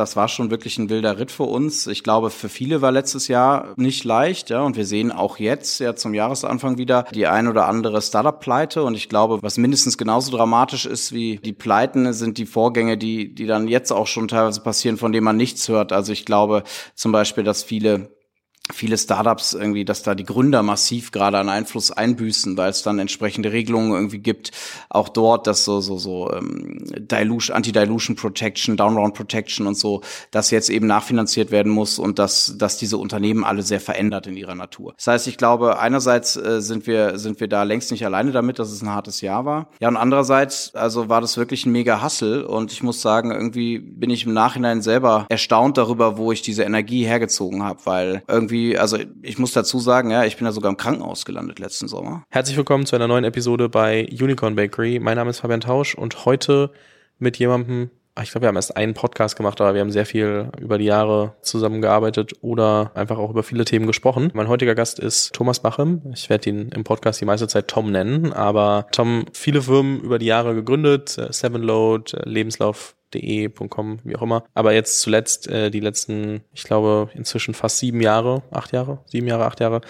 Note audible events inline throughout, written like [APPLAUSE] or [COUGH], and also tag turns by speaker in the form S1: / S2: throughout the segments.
S1: das war schon wirklich ein wilder Ritt für uns. Ich glaube, für viele war letztes Jahr nicht leicht, ja, und wir sehen auch jetzt ja zum Jahresanfang wieder die ein oder andere Startup-Pleite und ich glaube, was mindestens genauso dramatisch ist wie die Pleiten, sind die Vorgänge, die, die dann jetzt auch schon teilweise passieren, von denen man nichts hört. Also ich glaube zum Beispiel, dass viele viele Startups irgendwie, dass da die Gründer massiv gerade an Einfluss einbüßen, weil es dann entsprechende Regelungen irgendwie gibt. Auch dort, dass so so so ähm, Dilution, Anti-Dilution Protection, Downround Protection und so, dass jetzt eben nachfinanziert werden muss und dass dass diese Unternehmen alle sehr verändert in ihrer Natur. Das heißt, ich glaube, einerseits äh, sind wir sind wir da längst nicht alleine damit, dass es ein hartes Jahr war. Ja, und andererseits, also war das wirklich ein mega Hustle und ich muss sagen, irgendwie bin ich im Nachhinein selber erstaunt darüber, wo ich diese Energie hergezogen habe, weil irgendwie irgendwie, also ich muss dazu sagen, ja, ich bin ja sogar im Krankenhaus gelandet letzten Sommer.
S2: Herzlich willkommen zu einer neuen Episode bei Unicorn Bakery. Mein Name ist Fabian Tausch und heute mit jemandem, ah, ich glaube, wir haben erst einen Podcast gemacht, aber wir haben sehr viel über die Jahre zusammengearbeitet oder einfach auch über viele Themen gesprochen. Mein heutiger Gast ist Thomas Bachem. Ich werde ihn im Podcast die meiste Zeit Tom nennen, aber Tom viele Firmen über die Jahre gegründet, äh, Sevenload, äh, Lebenslauf de.com, wie auch immer. Aber jetzt zuletzt äh, die letzten, ich glaube, inzwischen fast sieben Jahre, acht Jahre, sieben Jahre, acht Jahre,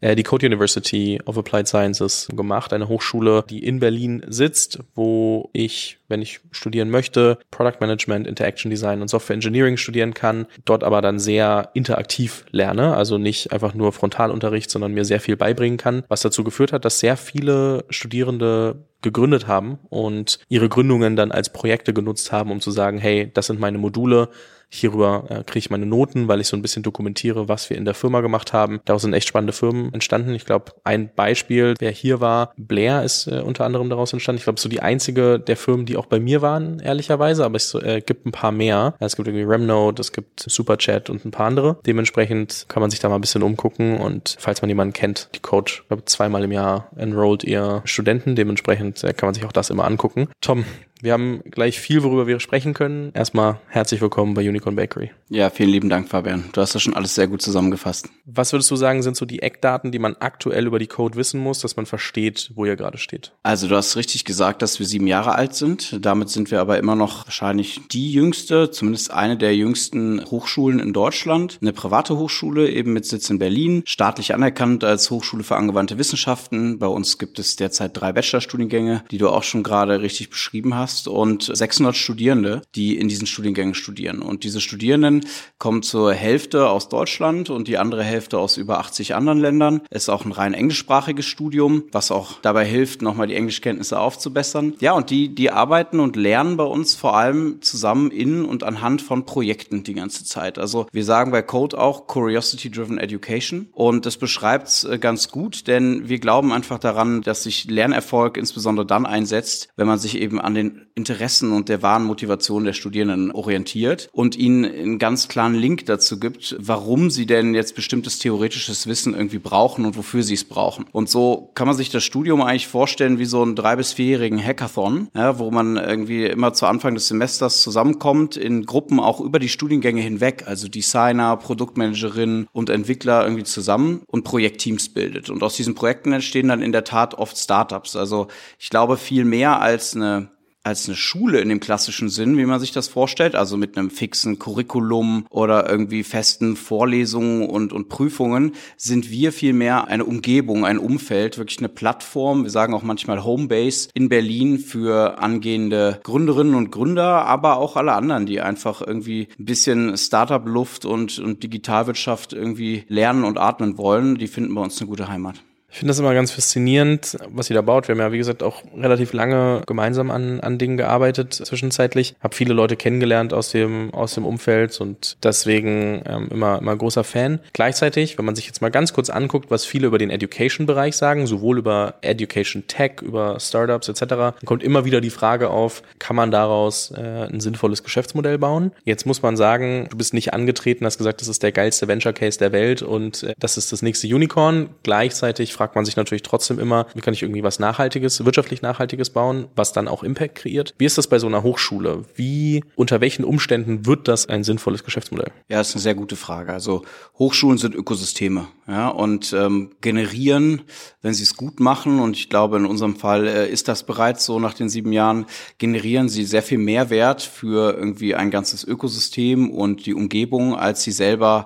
S2: äh, die Code University of Applied Sciences gemacht. Eine Hochschule, die in Berlin sitzt, wo ich, wenn ich studieren möchte, Product Management, Interaction Design und Software Engineering studieren kann, dort aber dann sehr interaktiv lerne, also nicht einfach nur Frontalunterricht, sondern mir sehr viel beibringen kann, was dazu geführt hat, dass sehr viele Studierende gegründet haben und ihre Gründungen dann als Projekte genutzt haben, um zu sagen, hey, das sind meine Module, Hierüber äh, kriege ich meine Noten, weil ich so ein bisschen dokumentiere, was wir in der Firma gemacht haben. Daraus sind echt spannende Firmen entstanden. Ich glaube, ein Beispiel, wer hier war, Blair ist äh, unter anderem daraus entstanden. Ich glaube, so die einzige der Firmen, die auch bei mir waren, ehrlicherweise, aber es äh, gibt ein paar mehr. Es gibt irgendwie Remnode, es gibt Superchat und ein paar andere. Dementsprechend kann man sich da mal ein bisschen umgucken und falls man jemanden kennt, die Coach, glaube zweimal im Jahr enrollt ihr Studenten. Dementsprechend äh, kann man sich auch das immer angucken. Tom, wir haben gleich viel, worüber wir sprechen können. Erstmal herzlich willkommen bei Unicorn Bakery.
S1: Ja, vielen lieben Dank, Fabian. Du hast das schon alles sehr gut zusammengefasst.
S2: Was würdest du sagen, sind so die Eckdaten, die man aktuell über die Code wissen muss, dass man versteht, wo ihr gerade steht?
S1: Also du hast richtig gesagt, dass wir sieben Jahre alt sind. Damit sind wir aber immer noch wahrscheinlich die jüngste, zumindest eine der jüngsten Hochschulen in Deutschland. Eine private Hochschule, eben mit Sitz in Berlin, staatlich anerkannt als Hochschule für angewandte Wissenschaften. Bei uns gibt es derzeit drei Bachelorstudiengänge, die du auch schon gerade richtig beschrieben hast hast und 600 Studierende, die in diesen Studiengängen studieren. Und diese Studierenden kommen zur Hälfte aus Deutschland und die andere Hälfte aus über 80 anderen Ländern. Es ist auch ein rein englischsprachiges Studium, was auch dabei hilft, nochmal die Englischkenntnisse aufzubessern. Ja, und die, die arbeiten und lernen bei uns vor allem zusammen in und anhand von Projekten die ganze Zeit. Also wir sagen bei Code auch Curiosity-Driven Education und das beschreibt es äh, ganz gut, denn wir glauben einfach daran, dass sich Lernerfolg insbesondere dann einsetzt, wenn man sich eben an den Interessen und der wahren Motivation der Studierenden orientiert und ihnen einen ganz klaren Link dazu gibt, warum sie denn jetzt bestimmtes theoretisches Wissen irgendwie brauchen und wofür sie es brauchen. Und so kann man sich das Studium eigentlich vorstellen wie so einen drei- bis vierjährigen Hackathon, ja, wo man irgendwie immer zu Anfang des Semesters zusammenkommt, in Gruppen auch über die Studiengänge hinweg, also Designer, Produktmanagerinnen und Entwickler irgendwie zusammen und Projektteams bildet. Und aus diesen Projekten entstehen dann in der Tat oft Startups. Also ich glaube, viel mehr als eine als eine Schule in dem klassischen Sinn, wie man sich das vorstellt, also mit einem fixen Curriculum oder irgendwie festen Vorlesungen und, und Prüfungen, sind wir vielmehr eine Umgebung, ein Umfeld, wirklich eine Plattform, wir sagen auch manchmal Homebase in Berlin für angehende Gründerinnen und Gründer, aber auch alle anderen, die einfach irgendwie ein bisschen Startup-Luft und, und Digitalwirtschaft irgendwie lernen und atmen wollen, die finden bei uns eine gute Heimat.
S2: Ich finde das immer ganz faszinierend, was ihr da baut. Wir haben ja, wie gesagt, auch relativ lange gemeinsam an, an Dingen gearbeitet zwischenzeitlich. Hab viele Leute kennengelernt aus dem, aus dem Umfeld und deswegen ähm, immer, immer großer Fan. Gleichzeitig, wenn man sich jetzt mal ganz kurz anguckt, was viele über den Education-Bereich sagen, sowohl über Education Tech, über Startups etc., dann kommt immer wieder die Frage auf, kann man daraus äh, ein sinnvolles Geschäftsmodell bauen? Jetzt muss man sagen, du bist nicht angetreten, hast gesagt, das ist der geilste Venture Case der Welt und äh, das ist das nächste Unicorn. Gleichzeitig fragt man sich natürlich trotzdem immer, wie kann ich irgendwie was Nachhaltiges, wirtschaftlich Nachhaltiges bauen, was dann auch Impact kreiert. Wie ist das bei so einer Hochschule? Wie, unter welchen Umständen wird das ein sinnvolles Geschäftsmodell?
S1: Ja, ist eine sehr gute Frage. Also Hochschulen sind Ökosysteme, ja, und ähm, generieren, wenn sie es gut machen, und ich glaube, in unserem Fall äh, ist das bereits so nach den sieben Jahren, generieren sie sehr viel Mehrwert für irgendwie ein ganzes Ökosystem und die Umgebung, als sie selber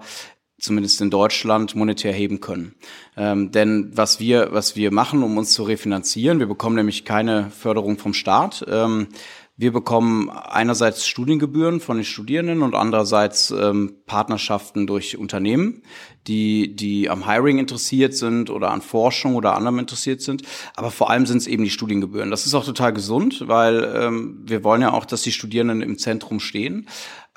S1: zumindest in Deutschland monetär heben können. Ähm, denn was wir, was wir machen, um uns zu refinanzieren, wir bekommen nämlich keine Förderung vom Staat. Ähm, wir bekommen einerseits Studiengebühren von den Studierenden und andererseits ähm, Partnerschaften durch Unternehmen, die, die am Hiring interessiert sind oder an Forschung oder anderem interessiert sind. Aber vor allem sind es eben die Studiengebühren. Das ist auch total gesund, weil ähm, wir wollen ja auch, dass die Studierenden im Zentrum stehen.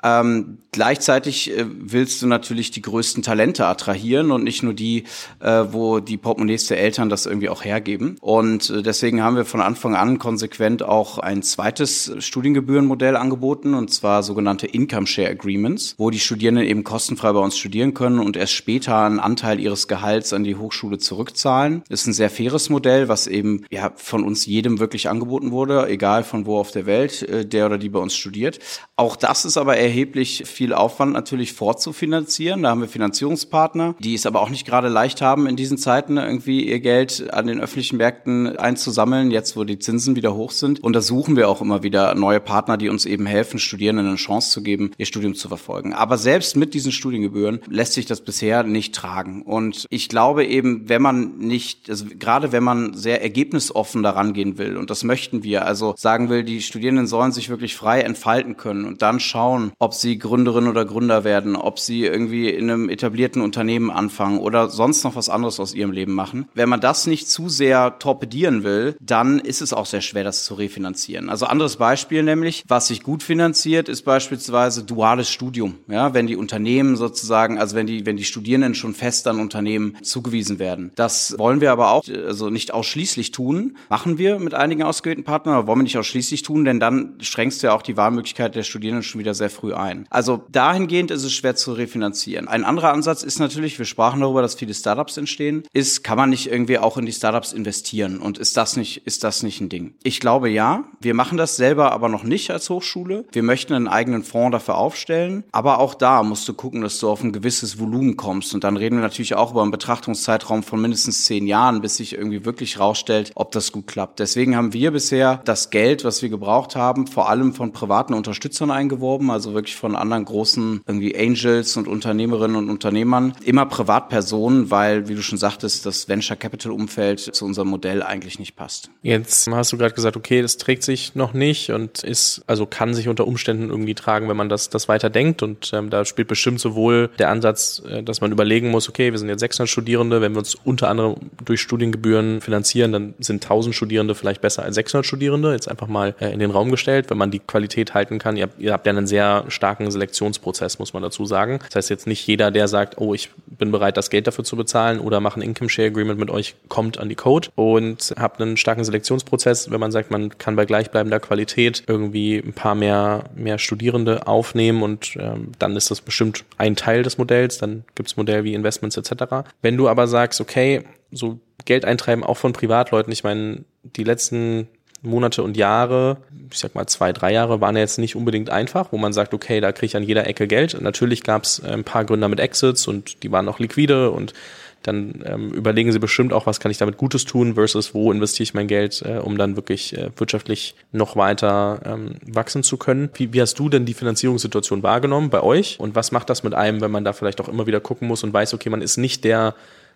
S1: Ähm, gleichzeitig äh, willst du natürlich die größten Talente attrahieren und nicht nur die, äh, wo die Portemonnaies der Eltern das irgendwie auch hergeben. Und äh, deswegen haben wir von Anfang an konsequent auch ein zweites Studiengebührenmodell angeboten, und zwar sogenannte Income Share Agreements, wo die Studierenden eben kostenfrei bei uns studieren können und erst später einen Anteil ihres Gehalts an die Hochschule zurückzahlen. Das ist ein sehr faires Modell, was eben ja von uns jedem wirklich angeboten wurde, egal von wo auf der Welt äh, der oder die bei uns studiert. Auch das ist aber erheblich viel Aufwand natürlich vorzufinanzieren. Da haben wir Finanzierungspartner, die es aber auch nicht gerade leicht haben, in diesen Zeiten irgendwie ihr Geld an den öffentlichen Märkten einzusammeln, jetzt wo die Zinsen wieder hoch sind. Und da suchen wir auch immer wieder neue Partner, die uns eben helfen, Studierenden eine Chance zu geben, ihr Studium zu verfolgen. Aber selbst mit diesen Studiengebühren lässt sich das bisher nicht tragen. Und ich glaube eben, wenn man nicht, also gerade wenn man sehr ergebnisoffen daran gehen will, und das möchten wir, also sagen will, die Studierenden sollen sich wirklich frei entfalten können und dann schauen, ob sie Gründerin oder Gründer werden, ob sie irgendwie in einem etablierten Unternehmen anfangen oder sonst noch was anderes aus ihrem Leben machen. Wenn man das nicht zu sehr torpedieren will, dann ist es auch sehr schwer, das zu refinanzieren. Also anderes Beispiel nämlich, was sich gut finanziert, ist beispielsweise duales Studium. Ja, wenn die Unternehmen sozusagen, also wenn die, wenn die Studierenden schon fest an Unternehmen zugewiesen werden. Das wollen wir aber auch, also nicht ausschließlich tun. Machen wir mit einigen ausgewählten Partnern, aber wollen wir nicht ausschließlich tun, denn dann schränkst du ja auch die Wahlmöglichkeit der Studierenden schon wieder sehr früh ein. Also dahingehend ist es schwer zu refinanzieren. Ein anderer Ansatz ist natürlich, wir sprachen darüber, dass viele Startups entstehen, ist, kann man nicht irgendwie auch in die Startups investieren? Und ist das nicht, ist das nicht ein Ding? Ich glaube ja. Wir machen das selber aber noch nicht als Hochschule. Wir möchten einen eigenen Fonds dafür aufstellen. Aber auch da musst du gucken, dass du auf ein gewisses Volumen kommst. Und dann reden wir natürlich auch über einen Betrachtungszeitraum von mindestens zehn Jahren, bis sich irgendwie wirklich rausstellt, ob das gut klappt. Deswegen haben wir bisher das Geld, was wir gebraucht haben, vor allem von privaten Unterstützern eingeworben, also wirklich von anderen großen irgendwie Angels und Unternehmerinnen und Unternehmern. Immer Privatpersonen, weil, wie du schon sagtest, das Venture Capital Umfeld zu unserem Modell eigentlich nicht passt.
S2: Jetzt hast du gerade gesagt, okay, das trägt sich noch nicht und ist, also kann sich unter Umständen irgendwie tragen, wenn man das, das weiter denkt. Und ähm, da spielt bestimmt sowohl der Ansatz, äh, dass man überlegen muss, okay, wir sind jetzt 600 Studierende, wenn wir uns unter anderem durch Studiengebühren finanzieren, dann sind 1000 Studierende vielleicht besser als 600 Studierende. Jetzt einfach mal äh, in den Raum gestellt, wenn man die Qualität halten kann. Ihr ihr habt ja einen sehr starken Selektionsprozess, muss man dazu sagen. Das heißt jetzt nicht jeder, der sagt, oh, ich bin bereit, das Geld dafür zu bezahlen oder mache ein Income Share Agreement mit euch, kommt an die Code und habt einen starken Selektionsprozess, wenn man sagt, man kann bei gleichbleibender Qualität irgendwie ein paar mehr, mehr Studierende aufnehmen und ähm, dann ist das bestimmt ein Teil des Modells, dann gibt es Modelle wie Investments etc. Wenn du aber sagst, okay, so Geld eintreiben auch von Privatleuten, ich meine, die letzten Monate und Jahre, ich sag mal zwei, drei Jahre, waren ja jetzt nicht unbedingt einfach, wo man sagt, okay, da kriege ich an jeder Ecke Geld. Natürlich gab es äh, ein paar Gründer mit Exits und die waren noch liquide und dann ähm, überlegen sie bestimmt auch, was kann ich damit Gutes tun versus wo investiere ich mein Geld, äh, um dann wirklich äh, wirtschaftlich noch weiter ähm, wachsen zu können. Wie, wie hast du denn die Finanzierungssituation wahrgenommen bei euch und was macht das mit einem, wenn man da vielleicht auch immer wieder gucken muss und weiß, okay, man ist nicht der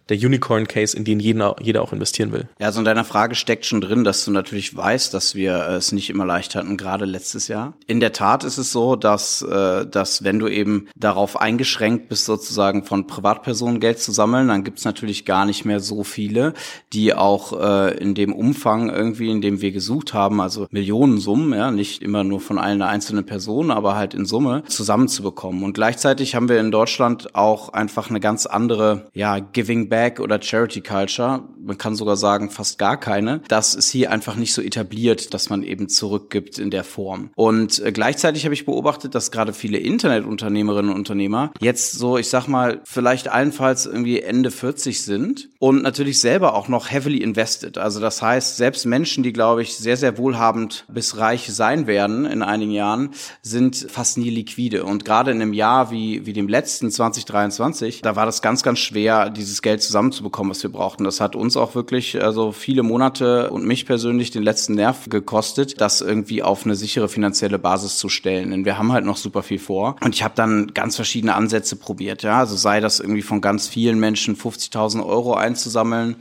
S2: der Unicorn-Case, in den jeder, jeder auch investieren will.
S1: Ja, also in deiner Frage steckt schon drin, dass du natürlich weißt, dass wir es nicht immer leicht hatten, gerade letztes Jahr. In der Tat ist es so, dass, äh, dass wenn du eben darauf eingeschränkt bist, sozusagen von Privatpersonen Geld zu sammeln, dann gibt's natürlich gar nicht mehr so viele, die auch äh, in dem Umfang irgendwie, in dem wir gesucht haben, also Millionensummen, ja, nicht immer nur von einer einzelnen Person, aber halt in Summe zusammenzubekommen. Und gleichzeitig haben wir in Deutschland auch einfach eine ganz andere, ja, Giving Back oder Charity Culture, man kann sogar sagen fast gar keine, das ist hier einfach nicht so etabliert, dass man eben zurückgibt in der Form. Und äh, gleichzeitig habe ich beobachtet, dass gerade viele Internetunternehmerinnen und Unternehmer jetzt so, ich sag mal, vielleicht allenfalls irgendwie Ende 40 sind und natürlich selber auch noch heavily invested. Also das heißt, selbst Menschen, die glaube ich sehr, sehr wohlhabend bis reich sein werden in einigen Jahren, sind fast nie liquide. Und gerade in einem Jahr wie, wie dem letzten 2023, da war das ganz, ganz schwer, dieses Geld zusammenzubekommen, was wir brauchten. Das hat uns auch wirklich also viele Monate und mich persönlich den letzten Nerv gekostet, das irgendwie auf eine sichere finanzielle Basis zu stellen. Denn wir haben halt noch super viel vor. Und ich habe dann ganz verschiedene Ansätze probiert. Ja, also sei das irgendwie von ganz vielen Menschen 50.000 Euro einzusammeln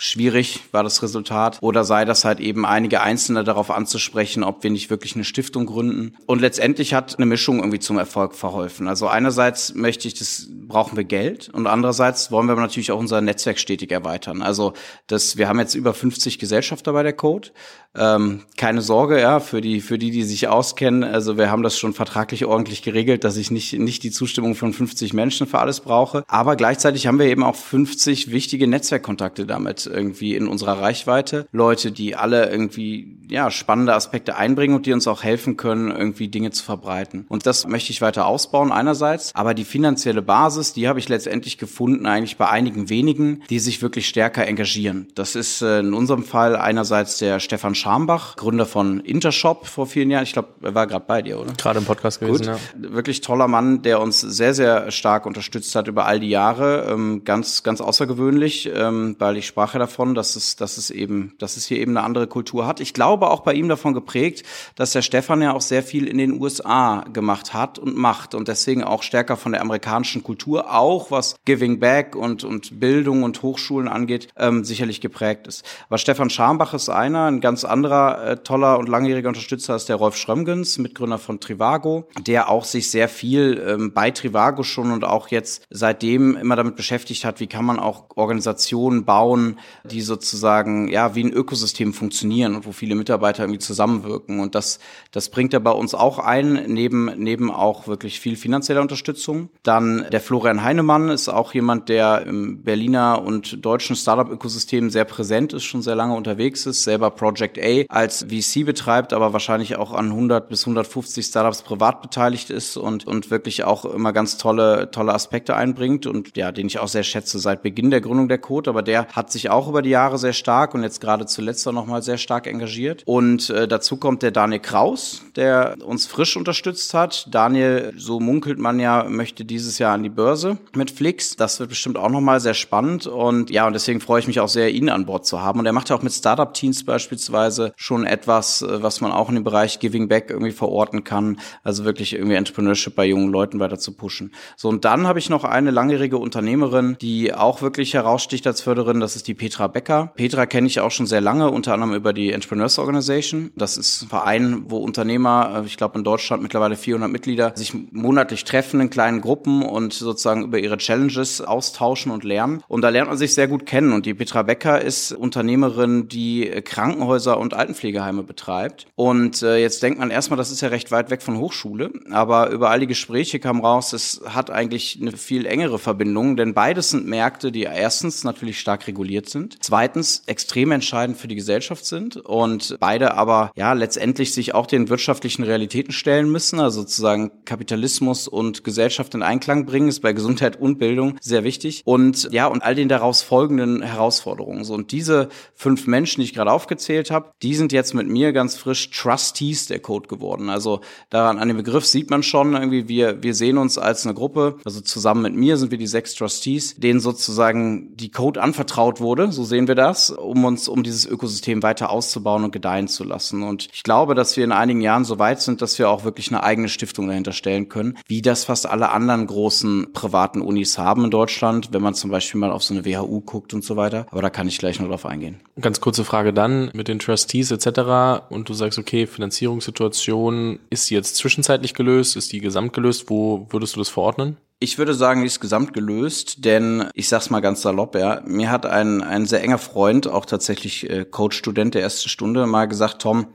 S1: schwierig war das Resultat. Oder sei das halt eben einige Einzelne darauf anzusprechen, ob wir nicht wirklich eine Stiftung gründen. Und letztendlich hat eine Mischung irgendwie zum Erfolg verholfen. Also einerseits möchte ich, das brauchen wir Geld und andererseits wollen wir natürlich auch unser Netzwerk stetig erweitern. Also das, wir haben jetzt über 50 Gesellschafter bei der Code. Ähm, keine Sorge, ja, für die, für die, die sich auskennen. Also wir haben das schon vertraglich ordentlich geregelt, dass ich nicht, nicht die Zustimmung von 50 Menschen für alles brauche. Aber gleichzeitig haben wir eben auch 50 wichtige Netzwerkkontakte damit irgendwie in unserer Reichweite. Leute, die alle irgendwie, ja, spannende Aspekte einbringen und die uns auch helfen können, irgendwie Dinge zu verbreiten. Und das möchte ich weiter ausbauen einerseits. Aber die finanzielle Basis, die habe ich letztendlich gefunden eigentlich bei einigen wenigen, die sich wirklich stärker engagieren. Das ist äh, in unserem Fall einerseits der Stefan Schambach, Gründer von Intershop vor vielen Jahren. Ich glaube, er war gerade bei dir, oder?
S2: Gerade im Podcast gewesen,
S1: Gut. ja. Wirklich toller Mann, der uns sehr, sehr stark unterstützt hat über all die Jahre. Ähm, ganz, ganz außergewöhnlich, ähm, weil ich sprach ja davon, dass es, dass es eben, dass es hier eben eine andere Kultur hat. Ich glaube auch bei ihm davon geprägt, dass der Stefan ja auch sehr viel in den USA gemacht hat und macht und deswegen auch stärker von der amerikanischen Kultur, auch was Giving Back und, und Bildung und Hochschulen angeht, ähm, sicherlich geprägt ist. Aber Stefan Schambach ist einer, ein ganz anderer äh, toller und langjähriger Unterstützer ist der Rolf Schrömgens, Mitgründer von Trivago, der auch sich sehr viel ähm, bei Trivago schon und auch jetzt seitdem immer damit beschäftigt hat, wie kann man auch Organisationen bauen, die sozusagen ja wie ein Ökosystem funktionieren und wo viele Mitarbeiter irgendwie zusammenwirken. Und das, das bringt er bei uns auch ein, neben, neben auch wirklich viel finanzieller Unterstützung. Dann der Florian Heinemann ist auch jemand, der im Berliner und deutschen Startup-Ökosystem sehr präsent ist, schon sehr lange unterwegs ist, selber Project A als VC betreibt, aber wahrscheinlich auch an 100 bis 150 Startups privat beteiligt ist und, und wirklich auch immer ganz tolle, tolle Aspekte einbringt und ja, den ich auch sehr schätze seit Beginn der Gründung der Code, aber der hat sich auch über die Jahre sehr stark und jetzt gerade zuletzt auch nochmal sehr stark engagiert. Und äh, dazu kommt der Daniel Kraus, der uns frisch unterstützt hat. Daniel, so munkelt man ja, möchte dieses Jahr an die Börse mit Flix. Das wird bestimmt auch nochmal sehr spannend und ja, und deswegen freue ich mich auch sehr, ihn an Bord zu haben. Und er macht ja auch mit Startup-Teams beispielsweise schon etwas, äh, was man auch in dem Bereich Giving Back irgendwie verorten kann. Also wirklich irgendwie Entrepreneurship bei jungen Leuten weiter zu pushen. So, und dann habe ich noch eine langjährige Unternehmerin, die auch wirklich heraussticht als Förderin. Das ist die Petra Becker. Petra kenne ich auch schon sehr lange, unter anderem über die Entrepreneurs Organization. Das ist ein Verein, wo Unternehmer, äh, ich glaube in Deutschland mittlerweile 400 Mitglieder, sich monatlich treffen in kleinen Gruppen und sozusagen über ihre Challenges austauschen und lernen. Und da lernt man sich sehr gut kennen. Und die Petra Becker ist Unternehmerin, die Krankenhäuser und Altenpflegeheime betreibt. Und äh, jetzt denkt man erstmal, das ist ja recht weit weg von Hochschule. Aber über all die Gespräche kam raus, es hat eigentlich eine viel engere Verbindung, denn beides sind Märkte, die erstens natürlich stark reguliert sind, zweitens extrem entscheidend für die Gesellschaft sind und beide aber ja letztendlich sich auch den wirtschaftlichen Realitäten stellen müssen, also sozusagen Kapitalismus und Gesellschaft in Einklang bringen, ist bei Gesundheit und Bildung sehr wichtig und ja und all den daraus folgenden Herausforderungen. So und diese fünf Menschen, die ich gerade aufgezählt habe, die sind jetzt mit mir ganz frisch Trustees der Code geworden. Also daran an dem Begriff sieht man schon irgendwie wir wir sehen uns als eine Gruppe, also zusammen mit mir sind wir die sechs Trustees, denen sozusagen die Code anvertraut wurde, so sehen wir das, um uns um dieses Ökosystem weiter auszubauen und gedeihen zu lassen. Und ich glaube, dass wir in einigen Jahren so weit sind, dass wir auch wirklich eine eigene Stiftung dahinter stellen können, wie das fast alle anderen großen privaten Unis haben in Deutschland, wenn man zum Beispiel mal auf so eine WHU guckt und so weiter. Aber da kann ich gleich noch drauf eingehen.
S2: Ganz kurze Frage dann mit den Trustees etc. Und du sagst, okay, Finanzierungssituation ist jetzt zwischenzeitlich gelöst, ist die gesamt gelöst? Wo würdest du das verordnen?
S1: Ich würde sagen, die ist gesamt gelöst, denn ich sag's mal ganz salopp, ja, mir hat ein, ein sehr enger Freund, auch tatsächlich äh, Coach-Student der ersten Stunde, mal gesagt, Tom,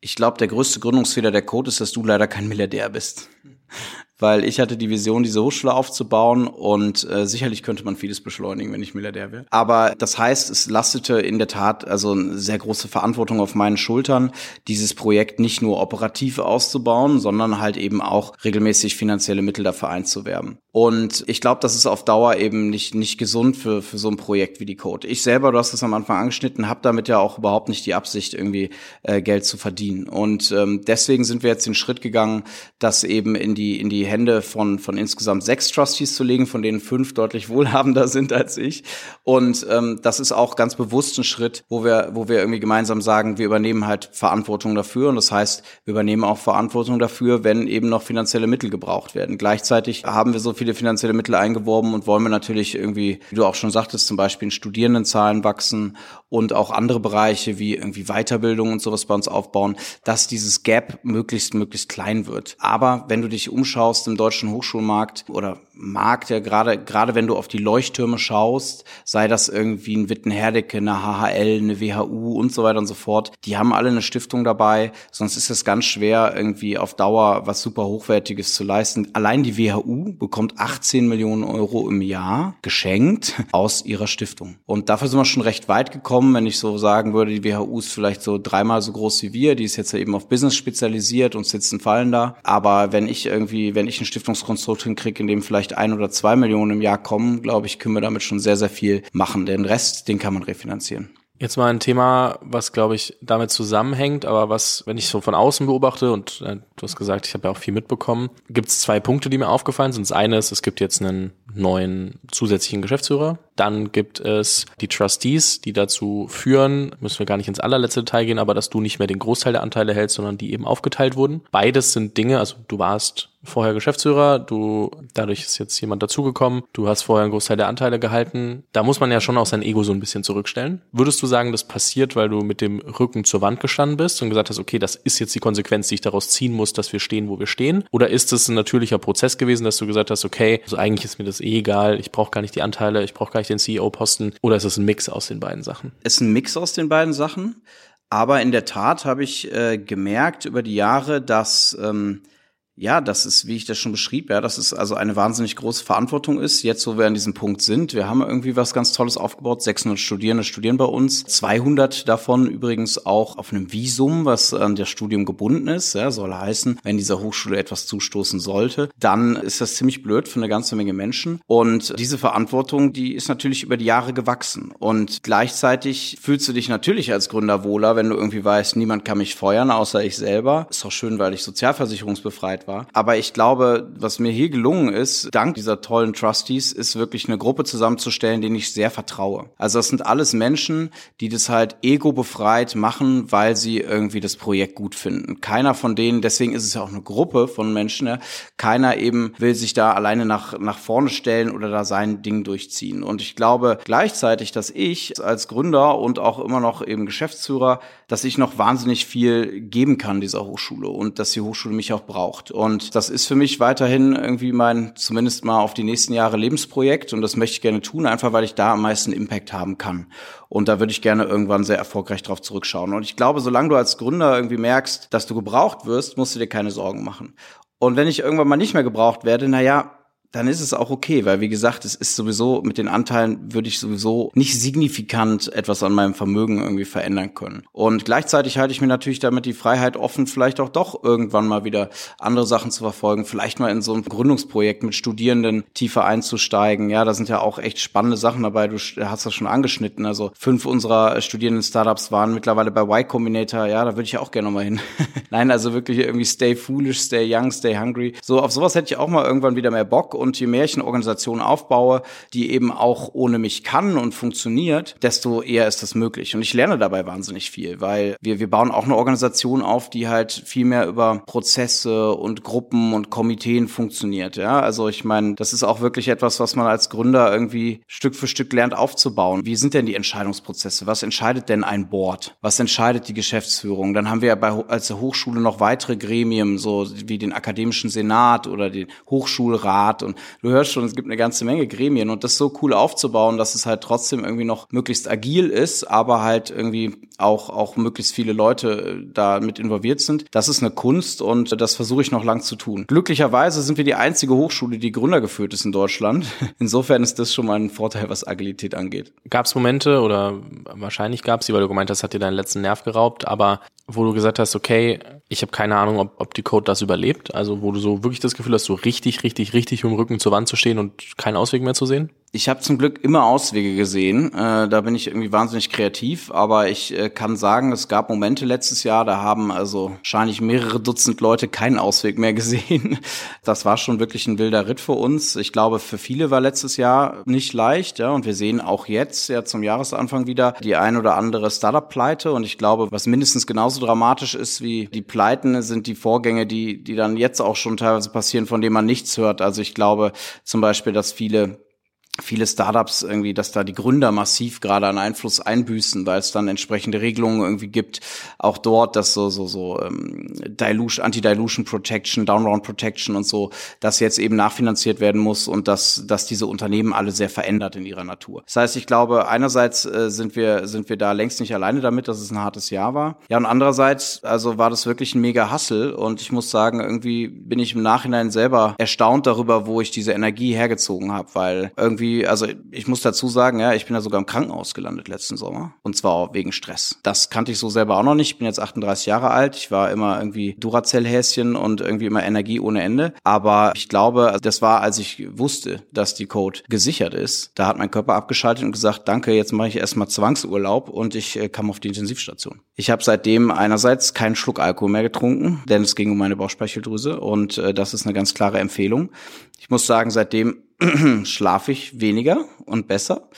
S1: ich glaube, der größte Gründungsfehler der Code ist, dass du leider kein Milliardär bist. Weil ich hatte die Vision, diese Hochschule aufzubauen und äh, sicherlich könnte man vieles beschleunigen, wenn ich Milliardär wäre. Aber das heißt, es lastete in der Tat also eine sehr große Verantwortung auf meinen Schultern, dieses Projekt nicht nur operativ auszubauen, sondern halt eben auch regelmäßig finanzielle Mittel dafür einzuwerben. Und ich glaube, das ist auf Dauer eben nicht, nicht gesund für, für so ein Projekt wie die Code. Ich selber, du hast es am Anfang angeschnitten, habe damit ja auch überhaupt nicht die Absicht, irgendwie äh, Geld zu verdienen. Und ähm, deswegen sind wir jetzt den Schritt gegangen, das eben in die, in die Hände von, von insgesamt sechs Trustees zu legen, von denen fünf deutlich wohlhabender [LAUGHS] sind als ich. Und ähm, das ist auch ganz bewusst ein Schritt, wo wir, wo wir irgendwie gemeinsam sagen, wir übernehmen halt Verantwortung dafür. Und das heißt, wir übernehmen auch Verantwortung dafür, wenn eben noch finanzielle Mittel gebraucht werden. Gleichzeitig haben wir so viele finanzielle Mittel eingeworben und wollen wir natürlich irgendwie, wie du auch schon sagtest, zum Beispiel in Studierendenzahlen wachsen und auch andere Bereiche wie irgendwie Weiterbildung und sowas bei uns aufbauen, dass dieses Gap möglichst, möglichst klein wird. Aber wenn du dich umschaust im deutschen Hochschulmarkt oder Markt, ja gerade, gerade wenn du auf die Leuchttürme schaust, sei das irgendwie ein Wittenherdecke, eine HHL, eine WHU und so weiter und so fort, die haben alle eine Stiftung dabei, sonst ist es ganz schwer, irgendwie auf Dauer was super Hochwertiges zu leisten. Allein die WHU bekommt 18 Millionen Euro im Jahr geschenkt aus ihrer Stiftung. Und dafür sind wir schon recht weit gekommen, wenn ich so sagen würde, die WHU ist vielleicht so dreimal so groß wie wir, die ist jetzt eben auf Business spezialisiert und sitzen Fallen da. Aber wenn ich irgendwie, wenn ich ein Stiftungskonstrukt hinkriege, in dem vielleicht ein oder zwei Millionen im Jahr kommen, glaube ich, können wir damit schon sehr, sehr viel machen. Den Rest, den kann man refinanzieren.
S2: Jetzt mal ein Thema, was glaube ich damit zusammenhängt, aber was, wenn ich so von außen beobachte und äh, du hast gesagt, ich habe ja auch viel mitbekommen, gibt es zwei Punkte, die mir aufgefallen sind. Das eine ist, es gibt jetzt einen neuen zusätzlichen Geschäftsführer. Dann gibt es die Trustees, die dazu führen, müssen wir gar nicht ins allerletzte Detail gehen, aber dass du nicht mehr den Großteil der Anteile hältst, sondern die eben aufgeteilt wurden. Beides sind Dinge, also du warst vorher Geschäftsführer, du, dadurch ist jetzt jemand dazugekommen, du hast vorher einen Großteil der Anteile gehalten. Da muss man ja schon auch sein Ego so ein bisschen zurückstellen. Würdest du sagen, das passiert, weil du mit dem Rücken zur Wand gestanden bist und gesagt hast, okay, das ist jetzt die Konsequenz, die ich daraus ziehen muss, dass wir stehen, wo wir stehen? Oder ist es ein natürlicher Prozess gewesen, dass du gesagt hast, okay, also eigentlich ist mir das eh egal, ich brauche gar nicht die Anteile, ich brauche gar nicht den CEO-Posten? Oder ist es ein Mix aus den beiden Sachen?
S1: Es ist ein Mix aus den beiden Sachen. Aber in der Tat habe ich äh, gemerkt über die Jahre, dass ähm, ja, das ist, wie ich das schon beschrieb, ja, dass es also eine wahnsinnig große Verantwortung ist. Jetzt, wo wir an diesem Punkt sind, wir haben irgendwie was ganz Tolles aufgebaut. 600 Studierende studieren bei uns. 200 davon übrigens auch auf einem Visum, was an das Studium gebunden ist. Ja, soll heißen, wenn dieser Hochschule etwas zustoßen sollte, dann ist das ziemlich blöd für eine ganze Menge Menschen. Und diese Verantwortung, die ist natürlich über die Jahre gewachsen. Und gleichzeitig fühlst du dich natürlich als Gründer wohler, wenn du irgendwie weißt, niemand kann mich feuern, außer ich selber. Ist doch schön, weil ich sozialversicherungsbefreit Zeit war. Aber ich glaube, was mir hier gelungen ist, dank dieser tollen Trustees, ist wirklich eine Gruppe zusammenzustellen, denen ich sehr vertraue. Also das sind alles Menschen, die das halt ego-befreit machen, weil sie irgendwie das Projekt gut finden. Keiner von denen, deswegen ist es ja auch eine Gruppe von Menschen, ja, keiner eben will sich da alleine nach, nach vorne stellen oder da sein Ding durchziehen. Und ich glaube gleichzeitig, dass ich als Gründer und auch immer noch eben Geschäftsführer, dass ich noch wahnsinnig viel geben kann dieser Hochschule und dass die Hochschule mich auch braucht. Und das ist für mich weiterhin irgendwie mein, zumindest mal auf die nächsten Jahre Lebensprojekt. Und das möchte ich gerne tun, einfach weil ich da am meisten Impact haben kann. Und da würde ich gerne irgendwann sehr erfolgreich drauf zurückschauen. Und ich glaube, solange du als Gründer irgendwie merkst, dass du gebraucht wirst, musst du dir keine Sorgen machen. Und wenn ich irgendwann mal nicht mehr gebraucht werde, na ja, dann ist es auch okay, weil wie gesagt, es ist sowieso mit den Anteilen würde ich sowieso nicht signifikant etwas an meinem Vermögen irgendwie verändern können. Und gleichzeitig halte ich mir natürlich damit die Freiheit offen, vielleicht auch doch irgendwann mal wieder andere Sachen zu verfolgen, vielleicht mal in so ein Gründungsprojekt mit Studierenden tiefer einzusteigen. Ja, da sind ja auch echt spannende Sachen dabei. Du hast das schon angeschnitten. Also fünf unserer Studierenden-Startups waren mittlerweile bei Y Combinator. Ja, da würde ich auch gerne mal hin. [LAUGHS] Nein, also wirklich irgendwie stay foolish, stay young, stay hungry. So auf sowas hätte ich auch mal irgendwann wieder mehr Bock und je mehr ich eine Organisation aufbaue, die eben auch ohne mich kann und funktioniert, desto eher ist das möglich. Und ich lerne dabei wahnsinnig viel, weil wir, wir bauen auch eine Organisation auf, die halt viel mehr über Prozesse und Gruppen und Komiteen funktioniert. Ja, also ich meine, das ist auch wirklich etwas, was man als Gründer irgendwie Stück für Stück lernt aufzubauen. Wie sind denn die Entscheidungsprozesse? Was entscheidet denn ein Board? Was entscheidet die Geschäftsführung? Dann haben wir ja bei, als Hochschule noch weitere Gremien, so wie den akademischen Senat oder den Hochschulrat und schon. Du hörst schon, es gibt eine ganze Menge Gremien und das so cool aufzubauen, dass es halt trotzdem irgendwie noch möglichst agil ist, aber halt irgendwie auch, auch möglichst viele Leute da mit involviert sind. Das ist eine Kunst und das versuche ich noch lang zu tun. Glücklicherweise sind wir die einzige Hochschule, die gründergeführt ist in Deutschland. [LAUGHS] Insofern ist das schon mal ein Vorteil, was Agilität angeht.
S2: Gab es Momente oder wahrscheinlich gab es sie, weil du gemeint hast, hat dir deinen letzten Nerv geraubt, aber wo du gesagt hast, okay, ich habe keine Ahnung, ob, ob die Code das überlebt, also wo du so wirklich das Gefühl hast, so richtig, richtig, richtig dem Rücken zur Wand zu stehen und keinen Ausweg mehr zu sehen?
S1: Ich habe zum Glück immer Auswege gesehen. Äh, da bin ich irgendwie wahnsinnig kreativ, aber ich äh, kann sagen, es gab Momente letztes Jahr, da haben also wahrscheinlich mehrere Dutzend Leute keinen Ausweg mehr [LAUGHS] gesehen. Das war schon wirklich ein wilder Ritt für uns. Ich glaube, für viele war letztes Jahr nicht leicht, ja, und wir sehen auch jetzt ja zum Jahresanfang wieder die ein oder andere Startup-Pleite und ich glaube, was mindestens genauso dramatisch ist wie die Pleiten, sind die Vorgänge, die die dann jetzt auch schon teilweise passieren, von denen man nichts hört. Also ich glaube zum Beispiel, dass viele viele Startups irgendwie, dass da die Gründer massiv gerade an Einfluss einbüßen, weil es dann entsprechende Regelungen irgendwie gibt. Auch dort, dass so so so ähm, Dilution, Anti-Dilution Protection, Downround Protection und so, das jetzt eben nachfinanziert werden muss und dass dass diese Unternehmen alle sehr verändert in ihrer Natur. Das heißt, ich glaube, einerseits äh, sind wir sind wir da längst nicht alleine damit, dass es ein hartes Jahr war. Ja, und andererseits, also war das wirklich ein mega Hustle und ich muss sagen, irgendwie bin ich im Nachhinein selber erstaunt darüber, wo ich diese Energie hergezogen habe, weil irgendwie irgendwie, also ich muss dazu sagen, ja, ich bin ja sogar im Krankenhaus gelandet letzten Sommer. Und zwar wegen Stress. Das kannte ich so selber auch noch nicht. Ich bin jetzt 38 Jahre alt. Ich war immer irgendwie Duracell-Häschen und irgendwie immer Energie ohne Ende. Aber ich glaube, also das war, als ich wusste, dass die Code gesichert ist. Da hat mein Körper abgeschaltet und gesagt, danke, jetzt mache ich erstmal Zwangsurlaub und ich äh, kam auf die Intensivstation. Ich habe seitdem einerseits keinen Schluck Alkohol mehr getrunken, denn es ging um meine Bauchspeicheldrüse und äh, das ist eine ganz klare Empfehlung. Ich muss sagen, seitdem [CLEARS THROAT] schlafe ich weniger und besser.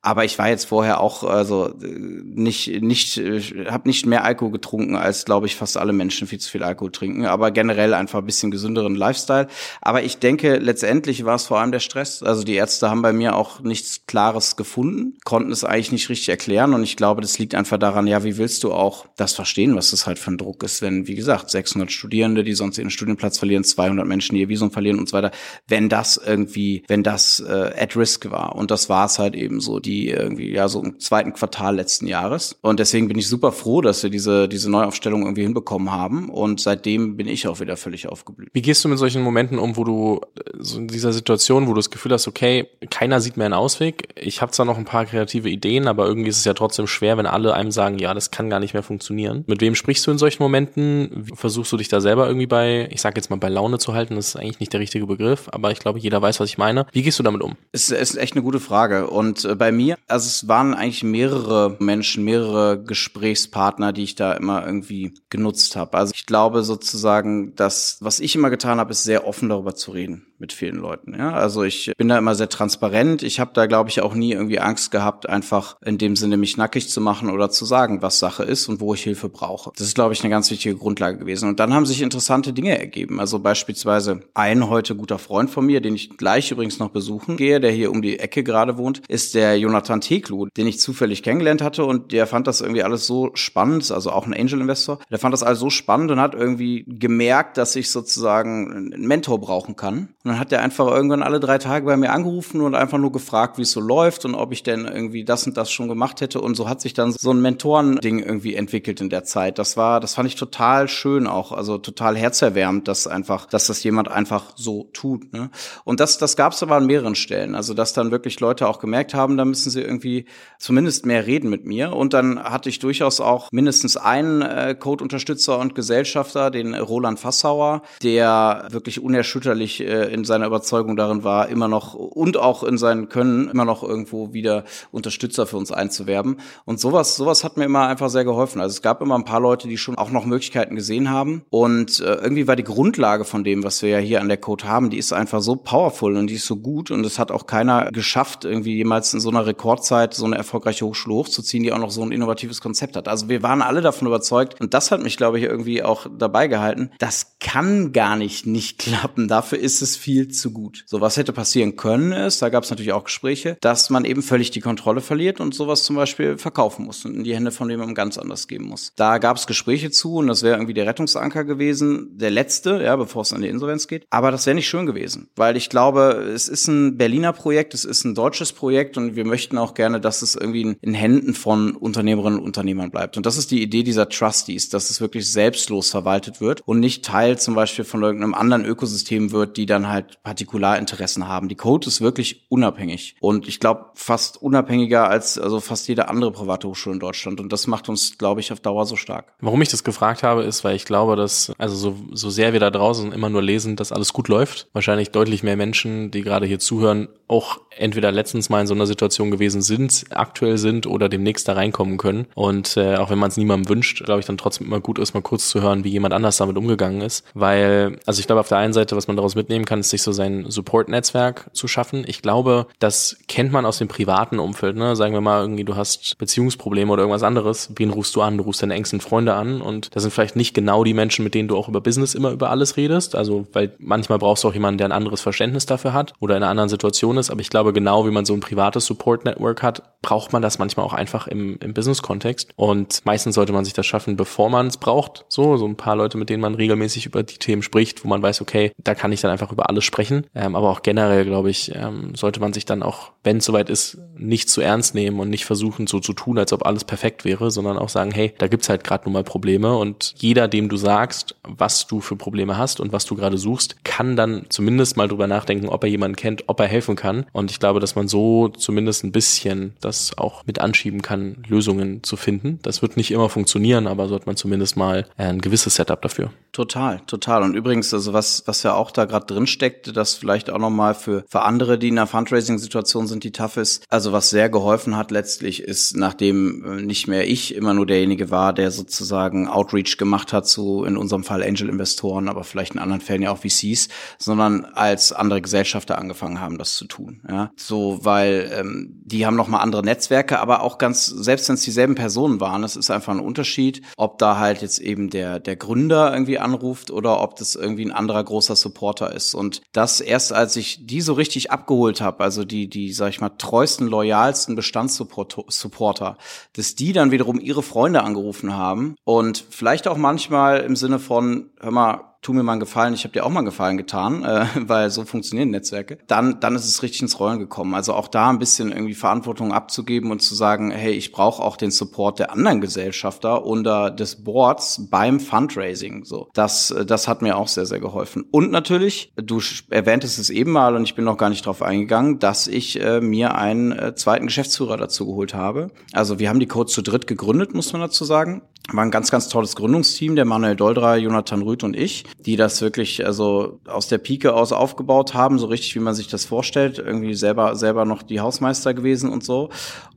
S1: Aber ich war jetzt vorher auch also nicht nicht habe nicht mehr Alkohol getrunken als glaube ich fast alle Menschen viel zu viel Alkohol trinken, aber generell einfach ein bisschen gesünderen Lifestyle, aber ich denke letztendlich war es vor allem der Stress. Also die Ärzte haben bei mir auch nichts klares gefunden, konnten es eigentlich nicht richtig erklären. Und ich glaube, das liegt einfach daran, ja, wie willst du auch das verstehen, was das halt für ein Druck ist, wenn wie gesagt, 600 Studierende, die sonst ihren Studienplatz verlieren, 200 Menschen, die ihr Visum verlieren und so weiter, wenn das irgendwie, wenn das äh, at risk war. Und das war es halt eben so. Die irgendwie ja so im zweiten Quartal letzten Jahres. Und deswegen bin ich super froh, dass wir diese, diese Neuaufstellung irgendwie hinbekommen haben. Und seitdem bin ich auch wieder völlig aufgeblüht.
S2: Wie gehst du mit solchen Momenten um, wo du so in dieser Situation, wo du das Gefühl hast, okay, keiner sieht mehr einen Ausweg. Ich habe zwar noch ein paar kreative Ideen, aber irgendwie ist es ja trotzdem schwer, wenn alle einem sagen, ja, das kann gar nicht mehr funktionieren. Mit wem sprichst du in solchen Momenten? Versuchst du dich da selber irgendwie bei, ich sage jetzt mal, bei Laune zu halten? Das ist eigentlich nicht der richtige Begriff, aber ich glaube, jeder weiß, was ich meine. Wie gehst du damit um?
S1: Es ist echt eine gute Frage. Und äh, bei mir, also es waren eigentlich mehrere Menschen, mehrere Gesprächspartner, die ich da immer irgendwie genutzt habe. Also ich glaube sozusagen, dass was ich immer getan habe, ist sehr offen darüber zu reden mit vielen Leuten. Ja, also ich bin da immer sehr transparent. Ich habe da, glaube ich, auch nie irgendwie Angst gehabt, einfach in dem Sinne mich nackig zu machen oder zu sagen, was Sache ist und wo ich Hilfe brauche. Das ist, glaube ich, eine ganz wichtige Grundlage gewesen. Und dann haben sich interessante Dinge ergeben. Also beispielsweise ein heute guter Freund von mir, den ich gleich übrigens noch besuchen gehe, der hier um die Ecke gerade wohnt, ist der Jonathan Teklu, den ich zufällig kennengelernt hatte und der fand das irgendwie alles so spannend, also auch ein Angel Investor. Der fand das alles so spannend und hat irgendwie gemerkt, dass ich sozusagen einen Mentor brauchen kann. Und dann hat er einfach irgendwann alle drei Tage bei mir angerufen und einfach nur gefragt, wie es so läuft und ob ich denn irgendwie das und das schon gemacht hätte. Und so hat sich dann so ein Mentorending irgendwie entwickelt in der Zeit. Das war, das fand ich total schön auch, also total herzerwärmend, dass einfach, dass das jemand einfach so tut. Ne? Und das, das gab es aber an mehreren Stellen. Also dass dann wirklich Leute auch gemerkt haben, da müssen sie irgendwie zumindest mehr reden mit mir. Und dann hatte ich durchaus auch mindestens einen äh, Code-Unterstützer und Gesellschafter, den Roland Fassauer, der wirklich unerschütterlich äh, in seiner Überzeugung darin war, immer noch und auch in seinen Können immer noch irgendwo wieder Unterstützer für uns einzuwerben. Und sowas, sowas hat mir immer einfach sehr geholfen. Also es gab immer ein paar Leute, die schon auch noch Möglichkeiten gesehen haben. Und äh, irgendwie war die Grundlage von dem, was wir ja hier an der Code haben, die ist einfach so powerful und die ist so gut. Und es hat auch keiner geschafft, irgendwie jemals in so einer Rekordzeit so eine erfolgreiche Hochschule hochzuziehen, die auch noch so ein innovatives Konzept hat. Also wir waren alle davon überzeugt. Und das hat mich, glaube ich, irgendwie auch dabei gehalten. Das kann gar nicht nicht klappen. Dafür ist es viel viel zu gut. So, was hätte passieren können ist, da gab es natürlich auch Gespräche, dass man eben völlig die Kontrolle verliert und sowas zum Beispiel verkaufen muss und in die Hände von jemandem ganz anders geben muss. Da gab es Gespräche zu und das wäre irgendwie der Rettungsanker gewesen, der letzte, ja, bevor es an die Insolvenz geht. Aber das wäre nicht schön gewesen, weil ich glaube, es ist ein Berliner Projekt, es ist ein deutsches Projekt und wir möchten auch gerne, dass es irgendwie in Händen von Unternehmerinnen und Unternehmern bleibt. Und das ist die Idee dieser Trustees, dass es wirklich selbstlos verwaltet wird und nicht Teil zum Beispiel von irgendeinem anderen Ökosystem wird, die dann halt Partikularinteressen haben. Die Code ist wirklich unabhängig und ich glaube fast unabhängiger als also fast jede andere private Hochschule in Deutschland. Und das macht uns, glaube ich, auf Dauer so stark.
S2: Warum ich das gefragt habe, ist, weil ich glaube, dass also so, so sehr wir da draußen immer nur lesen, dass alles gut läuft, wahrscheinlich deutlich mehr Menschen, die gerade hier zuhören, auch entweder letztens mal in so einer Situation gewesen sind, aktuell sind oder demnächst da reinkommen können. Und äh, auch wenn man es niemandem wünscht, glaube ich, dann trotzdem immer gut ist, mal kurz zu hören, wie jemand anders damit umgegangen ist. Weil, also ich glaube, auf der einen Seite, was man daraus mitnehmen kann, ist sich so sein Support-Netzwerk zu schaffen. Ich glaube, das kennt man aus dem privaten Umfeld. Ne? Sagen wir mal irgendwie, du hast Beziehungsprobleme oder irgendwas anderes. Wen rufst du an? Du rufst deine engsten Freunde an und das sind vielleicht nicht genau die Menschen, mit denen du auch über Business immer über alles redest. Also, weil manchmal brauchst du auch jemanden, der ein anderes Verständnis dafür hat oder in einer anderen Situation ist. Aber ich glaube, genau wie man so ein privates Support-Network hat, braucht man das manchmal auch einfach im, im Business-Kontext. Und meistens sollte man sich das schaffen, bevor man es braucht. So, so ein paar Leute, mit denen man regelmäßig über die Themen spricht, wo man weiß, okay, da kann ich dann einfach über alles sprechen. Ähm, aber auch generell, glaube ich, ähm, sollte man sich dann auch, wenn es soweit ist, nicht zu ernst nehmen und nicht versuchen, so zu tun, als ob alles perfekt wäre, sondern auch sagen, hey, da gibt's halt gerade nun mal Probleme und jeder, dem du sagst, was du für Probleme hast und was du gerade suchst, kann dann zumindest mal drüber nachdenken, ob er jemanden kennt, ob er helfen kann. Und ich glaube, dass man so zumindest ein bisschen das auch mit anschieben kann, Lösungen zu finden. Das wird nicht immer funktionieren, aber sollte man zumindest mal ein gewisses Setup dafür.
S1: Total, total. Und übrigens, also was, was ja auch da gerade drin steckt, das vielleicht auch nochmal für, für andere, die in einer Fundraising-Situation sind, die tough ist. Also was sehr geholfen hat letztlich ist, nachdem äh, nicht mehr ich immer nur derjenige war, der sozusagen Outreach gemacht hat zu, in unserem Fall Angel-Investoren, aber vielleicht in anderen Fällen ja auch VCs, sondern als andere Gesellschafter angefangen haben, das zu tun. Ja, so, weil ähm, die haben nochmal andere Netzwerke, aber auch ganz, selbst wenn es dieselben Personen waren, es ist einfach ein Unterschied, ob da halt jetzt eben der, der Gründer irgendwie anruft oder ob das irgendwie ein anderer großer Supporter ist. Und das erst als ich die so richtig abgeholt habe, also die, die, sag ich mal, treuesten, loyalsten Bestandssupporter, dass die dann wiederum ihre Freunde angerufen haben und vielleicht auch manchmal im Sinne von, hör mal, tu mir mal einen Gefallen, ich habe dir auch mal einen Gefallen getan, äh, [LAUGHS] weil so funktionieren Netzwerke, dann, dann ist es richtig ins Rollen gekommen. Also auch da ein bisschen irgendwie Verantwortung abzugeben und zu sagen, hey, ich brauche auch den Support der anderen Gesellschafter unter des Boards beim Fundraising. So, das, das hat mir auch sehr, sehr geholfen. Und natürlich, du erwähntest es eben mal und ich bin noch gar nicht drauf eingegangen, dass ich äh, mir einen äh, zweiten Geschäftsführer dazu geholt habe. Also wir haben die Code zu dritt gegründet, muss man dazu sagen. War ein ganz, ganz tolles Gründungsteam, der Manuel Doldra, Jonathan Rüth und ich die das wirklich also aus der Pike aus aufgebaut haben, so richtig wie man sich das vorstellt, irgendwie selber selber noch die Hausmeister gewesen und so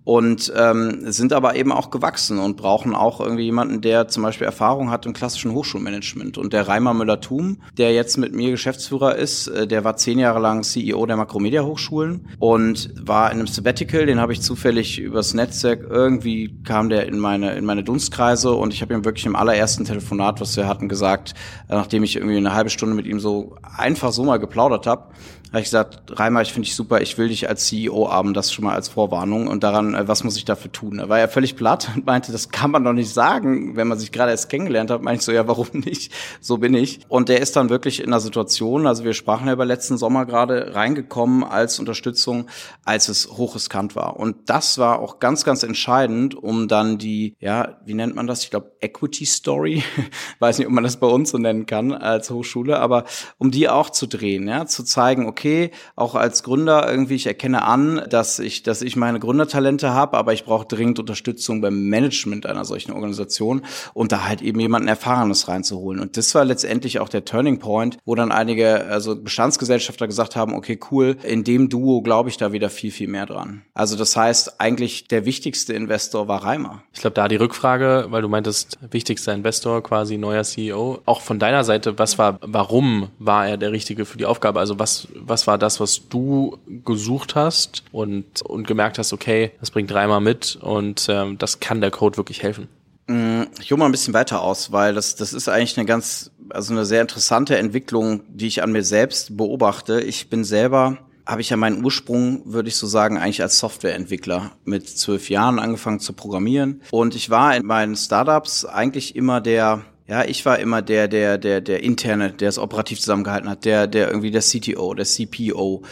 S1: und ähm, sind aber eben auch gewachsen und brauchen auch irgendwie jemanden, der zum Beispiel Erfahrung hat im klassischen Hochschulmanagement. Und der Reimer Müller-Thum, der jetzt mit mir Geschäftsführer ist, äh, der war zehn Jahre lang CEO der Makromedia Hochschulen und war in einem Sabbatical, den habe ich zufällig übers Netzwerk, irgendwie kam der in meine, in meine Dunstkreise und ich habe ihm wirklich im allerersten Telefonat, was wir hatten, gesagt, äh, nachdem ich irgendwie eine halbe Stunde mit ihm so einfach so mal geplaudert habe, habe ich gesagt, Reimer, ich finde dich super, ich will dich als CEO haben, das schon mal als Vorwarnung und daran, äh, was muss ich dafür tun? Er war ja völlig platt und meinte, das kann man doch nicht sagen, wenn man sich gerade erst kennengelernt hat. Meinte ich so, ja, warum nicht? So bin ich. Und der ist dann wirklich in einer Situation, also wir sprachen ja über letzten Sommer gerade reingekommen als Unterstützung, als es hochriskant war. Und das war auch ganz, ganz entscheidend, um dann die, ja, wie nennt man das? Ich glaube, Equity Story. [LAUGHS] Weiß nicht, ob man das bei uns so nennen kann als Hochschule, aber um die auch zu drehen, ja, zu zeigen, okay, okay, auch als Gründer irgendwie, ich erkenne an, dass ich, dass ich meine Gründertalente habe, aber ich brauche dringend Unterstützung beim Management einer solchen Organisation und da halt eben jemanden Erfahrenes reinzuholen. Und das war letztendlich auch der Turning Point, wo dann einige, also Bestandsgesellschafter gesagt haben, okay, cool, in dem Duo glaube ich da wieder viel, viel mehr dran. Also das heißt, eigentlich der wichtigste Investor war Reimer.
S2: Ich glaube, da die Rückfrage, weil du meintest, wichtigster Investor, quasi neuer CEO. Auch von deiner Seite, was war, warum war er der Richtige für die Aufgabe? Also was, was war das, was du gesucht hast und, und gemerkt hast, okay, das bringt dreimal mit und ähm, das kann der Code wirklich helfen?
S1: Mm, ich hole mal ein bisschen weiter aus, weil das, das ist eigentlich eine ganz also eine sehr interessante Entwicklung, die ich an mir selbst beobachte. Ich bin selber habe ich ja meinen Ursprung, würde ich so sagen, eigentlich als Softwareentwickler mit zwölf Jahren angefangen zu programmieren. Und ich war in meinen Startups eigentlich immer der, ja, ich war immer der, der, der, der interne, der es operativ zusammengehalten hat, der, der irgendwie der CTO, der CPO,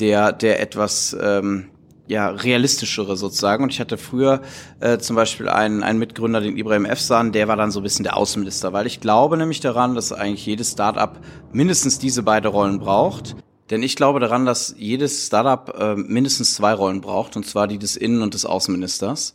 S1: der, der etwas ähm, ja, realistischere sozusagen. Und ich hatte früher äh, zum Beispiel einen, einen Mitgründer, den Ibrahim Efsan, der war dann so ein bisschen der Außenminister, weil ich glaube nämlich daran, dass eigentlich jedes Startup mindestens diese beiden Rollen braucht. Denn ich glaube daran, dass jedes Startup äh, mindestens zwei Rollen braucht, und zwar die des Innen- und des Außenministers.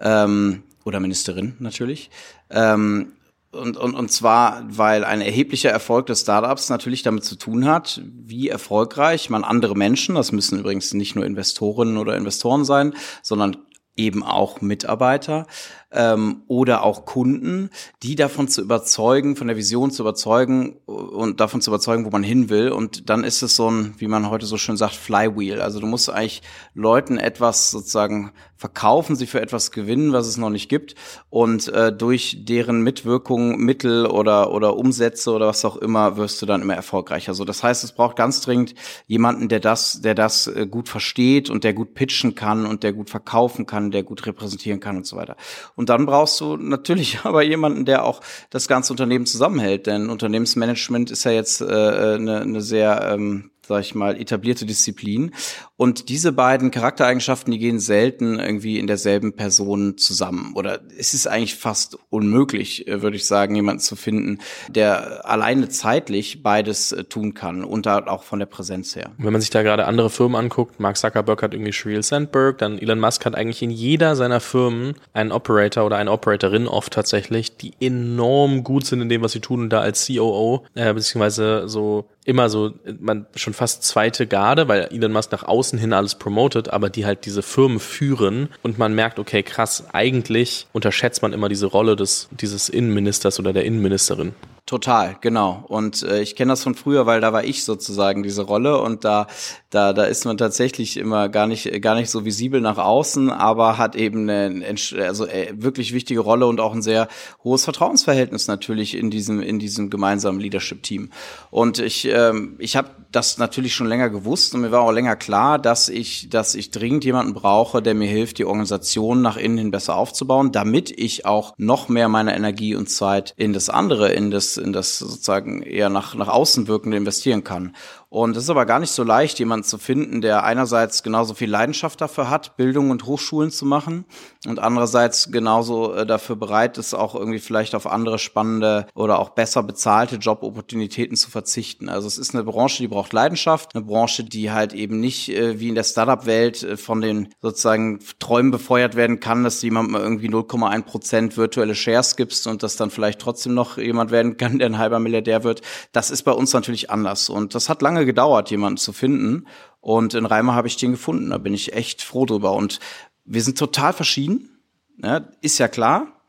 S1: Ähm, oder Ministerin natürlich. Ähm, und, und, und zwar, weil ein erheblicher Erfolg des Startups natürlich damit zu tun hat, wie erfolgreich man andere Menschen, das müssen übrigens nicht nur Investorinnen oder Investoren sein, sondern eben auch Mitarbeiter, ähm, oder auch Kunden, die davon zu überzeugen, von der Vision zu überzeugen und davon zu überzeugen, wo man hin will. Und dann ist es so ein, wie man heute so schön sagt, Flywheel. Also du musst eigentlich Leuten etwas sozusagen verkaufen, sie für etwas gewinnen, was es noch nicht gibt. Und äh, durch deren Mitwirkung, Mittel oder, oder Umsätze oder was auch immer, wirst du dann immer erfolgreicher. Also das heißt, es braucht ganz dringend jemanden, der das, der das äh, gut versteht und der gut pitchen kann und der gut verkaufen kann, der gut repräsentieren kann und so weiter. Und dann brauchst du natürlich [LAUGHS] aber jemanden, der auch das ganze Unternehmen zusammenhält, denn Unternehmensmanagement ist ja jetzt äh, äh eine, eine sehr ähm, sag ich mal, etablierte Disziplin. Und diese beiden Charaktereigenschaften, die gehen selten irgendwie in derselben Person zusammen. Oder es ist eigentlich fast unmöglich, äh, würde ich sagen, jemanden zu finden, der alleine zeitlich beides äh, tun kann und da auch von der Präsenz her.
S2: Wenn man sich da gerade andere Firmen anguckt, Mark Zuckerberg hat irgendwie Sheryl Sandberg, dann Elon Musk hat eigentlich in jeder seiner Firmen einen Operator oder eine Operatorin oft tatsächlich, die enorm gut sind in dem, was sie tun und da als COO, äh, beziehungsweise so immer so, man schon fast zweite Garde, weil Elon Musk nach außen hin alles promotet, aber die halt diese Firmen führen und man merkt, okay, krass, eigentlich unterschätzt man immer diese Rolle des, dieses Innenministers oder der Innenministerin.
S1: Total, genau. Und äh, ich kenne das von früher, weil da war ich sozusagen diese Rolle und da, da, da ist man tatsächlich immer gar nicht, gar nicht so visibel nach außen, aber hat eben eine also äh, wirklich wichtige Rolle und auch ein sehr hohes Vertrauensverhältnis natürlich in diesem, in diesem gemeinsamen Leadership-Team. Und ich, ähm, ich habe das natürlich schon länger gewusst und mir war auch länger klar, dass ich, dass ich dringend jemanden brauche, der mir hilft, die Organisation nach innen hin besser aufzubauen, damit ich auch noch mehr meine Energie und Zeit in das andere, in das in das sozusagen eher nach, nach außen wirkende investieren kann. Und es ist aber gar nicht so leicht, jemanden zu finden, der einerseits genauso viel Leidenschaft dafür hat, Bildung und Hochschulen zu machen und andererseits genauso äh, dafür bereit ist, auch irgendwie vielleicht auf andere spannende oder auch besser bezahlte Jobopportunitäten zu verzichten. Also es ist eine Branche, die braucht Leidenschaft, eine Branche, die halt eben nicht äh, wie in der Startup-Welt äh, von den sozusagen Träumen befeuert werden kann, dass jemand mal irgendwie 0,1 Prozent virtuelle Shares gibst und das dann vielleicht trotzdem noch jemand werden kann, der ein halber Milliardär wird. Das ist bei uns natürlich anders und das hat lange gedauert, jemanden zu finden. Und in Reimer habe ich den gefunden. Da bin ich echt froh drüber. Und wir sind total verschieden, ne? ist ja klar.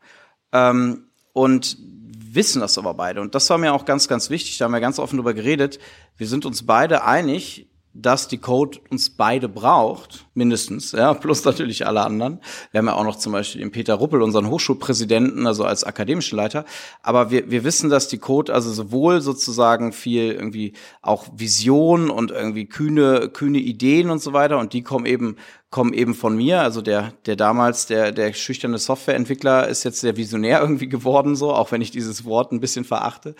S1: Ähm, und wissen das aber beide. Und das war mir auch ganz, ganz wichtig. Da haben wir ganz offen drüber geredet. Wir sind uns beide einig, dass die Code uns beide braucht, mindestens, ja, [LAUGHS] plus natürlich alle anderen. Wir haben ja auch noch zum Beispiel den Peter Ruppel, unseren Hochschulpräsidenten, also als akademischen Leiter. Aber wir, wir wissen, dass die Code also sowohl sozusagen viel irgendwie auch Vision und irgendwie kühne, kühne Ideen und so weiter und die kommen eben kommen eben von mir. Also der, der damals, der, der schüchterne Softwareentwickler ist jetzt der Visionär irgendwie geworden, so, auch wenn ich dieses Wort ein bisschen verachte.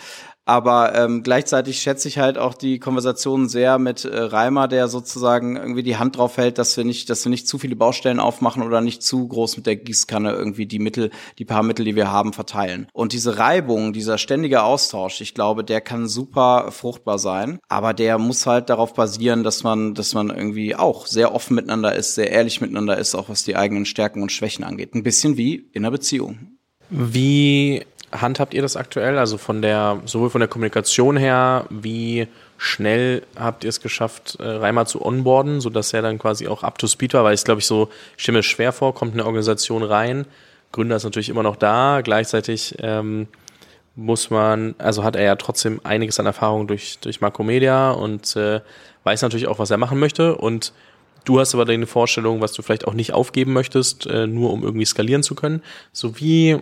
S1: Aber ähm, gleichzeitig schätze ich halt auch die Konversation sehr mit äh, Reimer, der sozusagen irgendwie die Hand drauf hält, dass wir nicht, dass wir nicht zu viele Baustellen aufmachen oder nicht zu groß mit der Gießkanne irgendwie die Mittel, die paar Mittel, die wir haben, verteilen. Und diese Reibung, dieser ständige Austausch, ich glaube, der kann super fruchtbar sein. Aber der muss halt darauf basieren, dass man, dass man irgendwie auch sehr offen miteinander ist, sehr ehrlich miteinander ist, auch was die eigenen Stärken und Schwächen angeht. Ein bisschen wie in einer Beziehung.
S2: Wie handhabt ihr das aktuell? Also von der, sowohl von der Kommunikation her, wie schnell habt ihr es geschafft, äh, Reimer zu onboarden, sodass er dann quasi auch up to speed war? Weil ich glaube ich so, mir schwer vor, kommt eine Organisation rein, Gründer ist natürlich immer noch da, gleichzeitig ähm, muss man, also hat er ja trotzdem einiges an Erfahrung durch, durch Makromedia und äh, weiß natürlich auch, was er machen möchte und Du hast aber deine Vorstellung, was du vielleicht auch nicht aufgeben möchtest, äh, nur um irgendwie skalieren zu können. So wie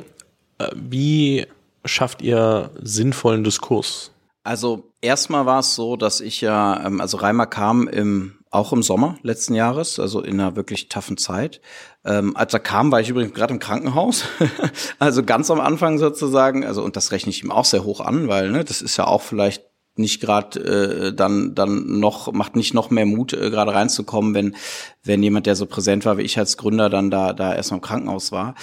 S2: äh, wie schafft ihr sinnvollen Diskurs?
S1: Also erstmal war es so, dass ich ja, ähm, also Reimer kam im auch im Sommer letzten Jahres, also in einer wirklich taffen Zeit. Ähm, als er kam, war ich übrigens gerade im Krankenhaus, [LAUGHS] also ganz am Anfang sozusagen. Also und das rechne ich ihm auch sehr hoch an, weil ne, das ist ja auch vielleicht nicht gerade äh, dann dann noch macht nicht noch mehr Mut äh, gerade reinzukommen, wenn wenn jemand, der so präsent war wie ich als Gründer, dann da da erst mal im Krankenhaus war.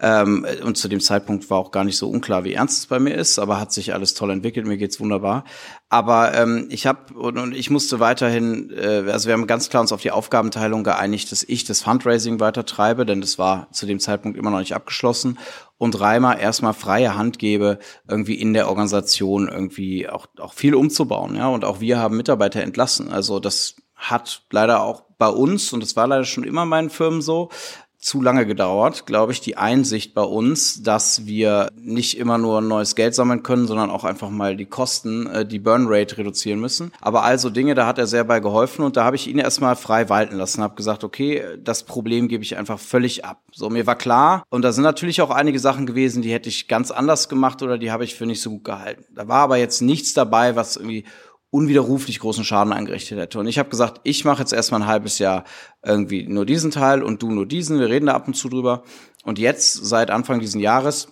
S1: Ähm, und zu dem Zeitpunkt war auch gar nicht so unklar, wie ernst es bei mir ist, aber hat sich alles toll entwickelt. Mir geht's wunderbar. Aber ähm, ich habe und, und ich musste weiterhin, äh, also wir haben ganz klar uns auf die Aufgabenteilung geeinigt, dass ich das Fundraising weiter treibe, denn das war zu dem Zeitpunkt immer noch nicht abgeschlossen und Reimer erstmal freie Hand gebe, irgendwie in der Organisation irgendwie auch, auch viel umzubauen. Ja, und auch wir haben Mitarbeiter entlassen. Also das hat leider auch bei uns, und das war leider schon immer meinen Firmen so, zu lange gedauert, glaube ich, die Einsicht bei uns, dass wir nicht immer nur neues Geld sammeln können, sondern auch einfach mal die Kosten, äh, die Burnrate reduzieren müssen. Aber also Dinge, da hat er sehr bei geholfen und da habe ich ihn erstmal frei walten lassen, habe gesagt, okay, das Problem gebe ich einfach völlig ab. So, mir war klar, und da sind natürlich auch einige Sachen gewesen, die hätte ich ganz anders gemacht oder die habe ich für nicht so gut gehalten. Da war aber jetzt nichts dabei, was irgendwie unwiderruflich großen Schaden angerichtet hätte. Und ich habe gesagt, ich mache jetzt erstmal ein halbes Jahr irgendwie nur diesen Teil und du nur diesen. Wir reden da ab und zu drüber. Und jetzt, seit Anfang diesen Jahres,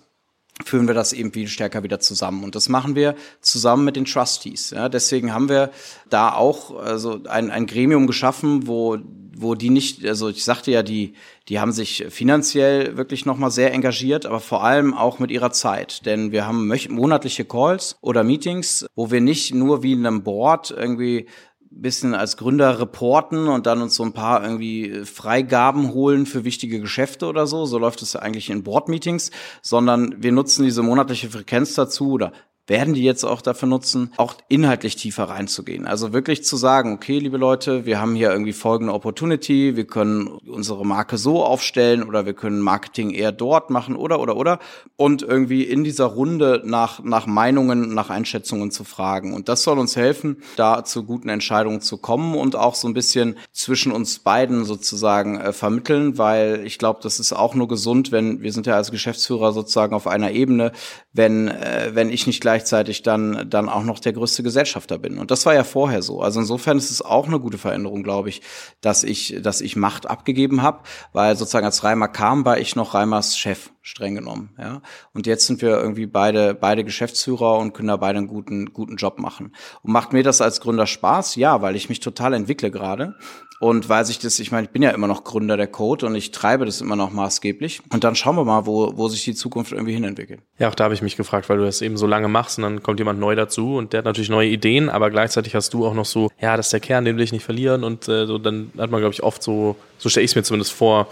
S1: führen wir das eben viel stärker wieder zusammen. Und das machen wir zusammen mit den Trustees. Ja, deswegen haben wir da auch also ein, ein Gremium geschaffen, wo, wo die nicht, also ich sagte ja, die, die haben sich finanziell wirklich nochmal sehr engagiert, aber vor allem auch mit ihrer Zeit. Denn wir haben monatliche Calls oder Meetings, wo wir nicht nur wie in einem Board irgendwie bisschen als Gründer reporten und dann uns so ein paar irgendwie Freigaben holen für wichtige Geschäfte oder so. So läuft es ja eigentlich in Board-Meetings, sondern wir nutzen diese monatliche Frequenz dazu oder werden die jetzt auch dafür nutzen, auch inhaltlich tiefer reinzugehen. Also wirklich zu sagen, okay, liebe Leute, wir haben hier irgendwie folgende Opportunity, wir können unsere Marke so aufstellen oder wir können Marketing eher dort machen oder oder oder und irgendwie in dieser Runde nach nach Meinungen, nach Einschätzungen zu fragen und das soll uns helfen, da zu guten Entscheidungen zu kommen und auch so ein bisschen zwischen uns beiden sozusagen äh, vermitteln, weil ich glaube, das ist auch nur gesund, wenn wir sind ja als Geschäftsführer sozusagen auf einer Ebene, wenn äh, wenn ich nicht gleich gleichzeitig dann, dann auch noch der größte Gesellschafter bin. Und das war ja vorher so. Also insofern ist es auch eine gute Veränderung, glaube ich, dass ich, dass ich Macht abgegeben habe, weil sozusagen als Reimer kam, war ich noch Reimers Chef streng genommen, ja. Und jetzt sind wir irgendwie beide, beide Geschäftsführer und können da beide einen guten, guten Job machen. Und macht mir das als Gründer Spaß? Ja, weil ich mich total entwickle gerade. Und weil sich das, ich meine, ich bin ja immer noch Gründer der Code und ich treibe das immer noch maßgeblich. Und dann schauen wir mal, wo, wo sich die Zukunft irgendwie hinentwickelt.
S2: Ja, auch da habe ich mich gefragt, weil du das eben so lange machst und dann kommt jemand neu dazu und der hat natürlich neue Ideen, aber gleichzeitig hast du auch noch so, ja, das ist der Kern, den will ich nicht verlieren. Und äh, so dann hat man, glaube ich, oft so, so stelle ich es mir zumindest vor,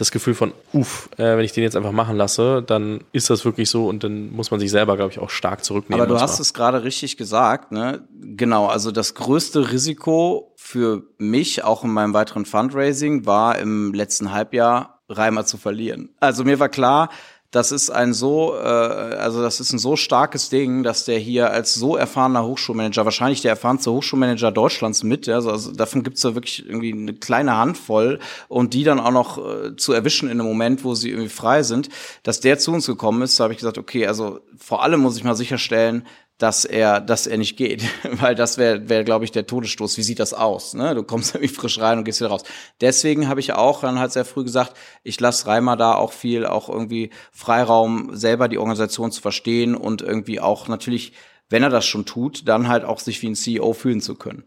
S2: das Gefühl von, uff, äh, wenn ich den jetzt einfach machen lasse, dann ist das wirklich so und dann muss man sich selber, glaube ich, auch stark zurücknehmen.
S1: Aber du hast es gerade richtig gesagt, ne? Genau, also das größte Risiko für mich, auch in meinem weiteren Fundraising, war im letzten Halbjahr Reimer zu verlieren. Also mir war klar, das ist ein so, äh, also das ist ein so starkes Ding, dass der hier als so erfahrener Hochschulmanager, wahrscheinlich der erfahrenste Hochschulmanager Deutschlands mit, ja, also, also davon gibt's ja wirklich irgendwie eine kleine Handvoll und die dann auch noch äh, zu erwischen in einem Moment, wo sie irgendwie frei sind, dass der zu uns gekommen ist, da habe ich gesagt, okay, also vor allem muss ich mal sicherstellen, dass er, dass er nicht geht, [LAUGHS] weil das wäre, wäre, glaube ich, der Todesstoß. Wie sieht das aus? Ne? Du kommst [LAUGHS] irgendwie frisch rein und gehst wieder raus. Deswegen habe ich auch dann halt sehr früh gesagt, ich lasse Reimer da auch viel, auch irgendwie Freiraum, selber die Organisation zu verstehen und irgendwie auch natürlich, wenn er das schon tut, dann halt auch sich wie ein CEO fühlen zu können.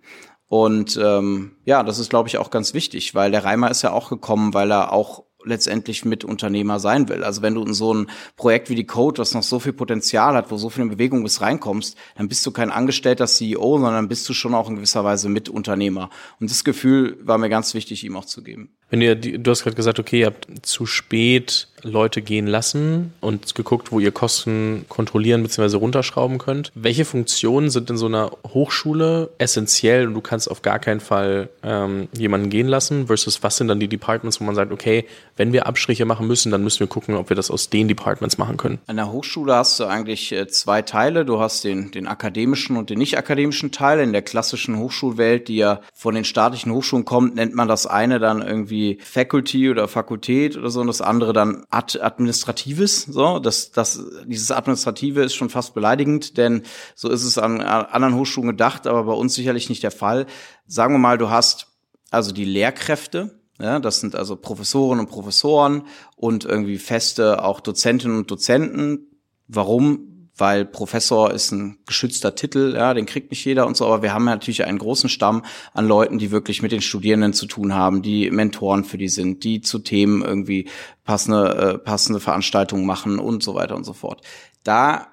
S1: Und ähm, ja, das ist, glaube ich, auch ganz wichtig, weil der Reimer ist ja auch gekommen, weil er auch letztendlich mit Unternehmer sein will. Also wenn du in so ein Projekt wie die Code, das noch so viel Potenzial hat, wo so viel Bewegung bis reinkommst, dann bist du kein angestellter CEO, sondern bist du schon auch in gewisser Weise Mitunternehmer. Und das Gefühl war mir ganz wichtig, ihm auch zu geben.
S2: Wenn ihr, du hast gerade gesagt, okay, ihr habt zu spät Leute gehen lassen und geguckt, wo ihr Kosten kontrollieren bzw. runterschrauben könnt. Welche Funktionen sind in so einer Hochschule essentiell und du kannst auf gar keinen Fall ähm, jemanden gehen lassen versus was sind dann die Departments, wo man sagt, okay, wenn wir Abstriche machen müssen, dann müssen wir gucken, ob wir das aus den Departments machen können.
S1: An der Hochschule hast du eigentlich äh, zwei Teile. Du hast den, den akademischen und den nicht akademischen Teil. In der klassischen Hochschulwelt, die ja von den staatlichen Hochschulen kommt, nennt man das eine dann irgendwie Faculty oder Fakultät oder so und das andere dann Ad Administratives, so, das, das, dieses Administrative ist schon fast beleidigend, denn so ist es an, an anderen Hochschulen gedacht, aber bei uns sicherlich nicht der Fall. Sagen wir mal, du hast also die Lehrkräfte, ja, das sind also Professoren und Professoren und irgendwie feste auch Dozentinnen und Dozenten. Warum? Weil Professor ist ein geschützter Titel, ja, den kriegt nicht jeder und so, aber wir haben natürlich einen großen Stamm an Leuten, die wirklich mit den Studierenden zu tun haben, die Mentoren für die sind, die zu Themen irgendwie passende, äh, passende Veranstaltungen machen und so weiter und so fort. Da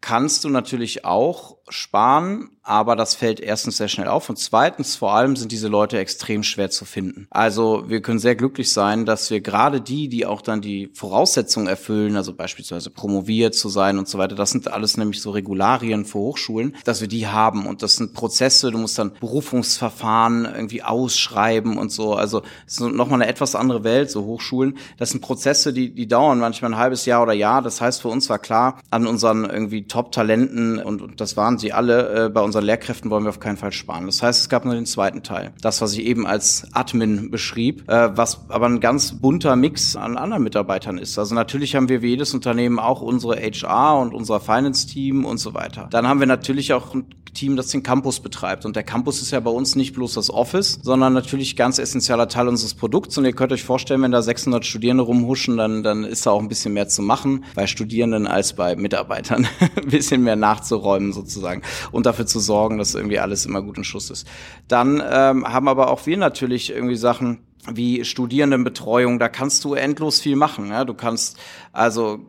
S1: kannst du natürlich auch sparen, aber das fällt erstens sehr schnell auf und zweitens vor allem sind diese Leute extrem schwer zu finden. Also wir können sehr glücklich sein, dass wir gerade die, die auch dann die Voraussetzungen erfüllen, also beispielsweise promoviert zu sein und so weiter, das sind alles nämlich so Regularien für Hochschulen, dass wir die haben und das sind Prozesse, du musst dann Berufungsverfahren irgendwie ausschreiben und so, also es ist nochmal eine etwas andere Welt, so Hochschulen. Das sind Prozesse, die, die dauern manchmal ein halbes Jahr oder Jahr, das heißt für uns war klar, an unseren irgendwie Top-Talenten und, und das waren sie alle, äh, bei unseren Lehrkräften wollen wir auf keinen Fall sparen. Das heißt, es gab nur den zweiten Teil. Das, was ich eben als Admin beschrieb, äh, was aber ein ganz bunter Mix an anderen Mitarbeitern ist. Also natürlich haben wir wie jedes Unternehmen auch unsere HR und unser Finance-Team und so weiter. Dann haben wir natürlich auch ein Team, das den Campus betreibt. Und der Campus ist ja bei uns nicht bloß das Office, sondern natürlich ganz essentieller Teil unseres Produkts. Und ihr könnt euch vorstellen, wenn da 600 Studierende rumhuschen, dann, dann ist da auch ein bisschen mehr zu machen bei Studierenden als bei Mitarbeitern. [LAUGHS] ein bisschen mehr nachzuräumen sozusagen und dafür zu sorgen, dass irgendwie alles immer gut in Schuss ist. Dann ähm, haben aber auch wir natürlich irgendwie Sachen, wie Studierendenbetreuung, da kannst du endlos viel machen. Ja? Du kannst also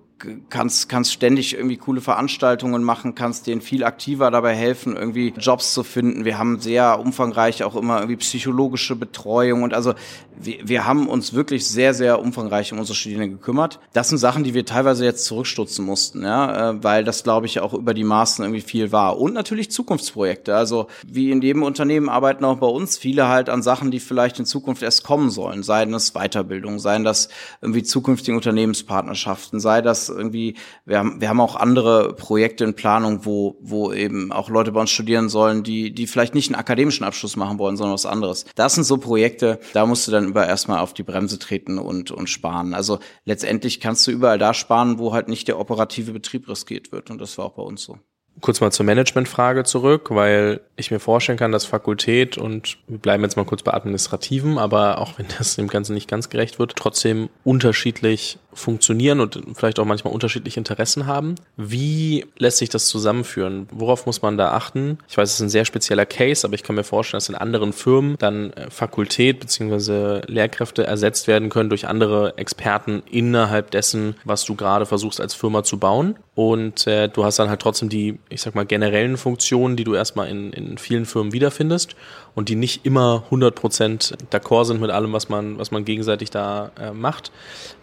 S1: kannst, kannst ständig irgendwie coole Veranstaltungen machen, kannst denen viel aktiver dabei helfen, irgendwie Jobs zu finden. Wir haben sehr umfangreich auch immer irgendwie psychologische Betreuung und also wir, wir haben uns wirklich sehr, sehr umfangreich um unsere Studierenden gekümmert. Das sind Sachen, die wir teilweise jetzt zurückstutzen mussten, ja, äh, weil das, glaube ich, auch über die Maßen irgendwie viel war. Und natürlich Zukunftsprojekte. Also wie in jedem Unternehmen arbeiten auch bei uns viele halt an Sachen, die vielleicht in Zukunft erst kommen sollen. Seien das Weiterbildung, seien das irgendwie zukünftige Unternehmenspartnerschaften, sei das irgendwie, wir haben, wir haben auch andere Projekte in Planung, wo, wo eben auch Leute bei uns studieren sollen, die, die vielleicht nicht einen akademischen Abschluss machen wollen, sondern was anderes. Das sind so Projekte, da musst du dann über erstmal auf die Bremse treten und, und sparen. Also letztendlich kannst du überall da sparen, wo halt nicht der operative Betrieb riskiert wird. Und das war auch bei uns so
S2: kurz mal zur Managementfrage zurück, weil ich mir vorstellen kann, dass Fakultät und wir bleiben jetzt mal kurz bei Administrativen, aber auch wenn das dem Ganzen nicht ganz gerecht wird, trotzdem unterschiedlich funktionieren und vielleicht auch manchmal unterschiedliche Interessen haben. Wie lässt sich das zusammenführen? Worauf muss man da achten? Ich weiß, es ist ein sehr spezieller Case, aber ich kann mir vorstellen, dass in anderen Firmen dann äh, Fakultät bzw. Lehrkräfte ersetzt werden können durch andere Experten innerhalb dessen, was du gerade versuchst als Firma zu bauen. Und äh, du hast dann halt trotzdem die, ich sag mal, generellen Funktionen, die du erstmal in, in vielen Firmen wiederfindest und die nicht immer 100% d'accord sind mit allem, was man, was man gegenseitig da äh, macht.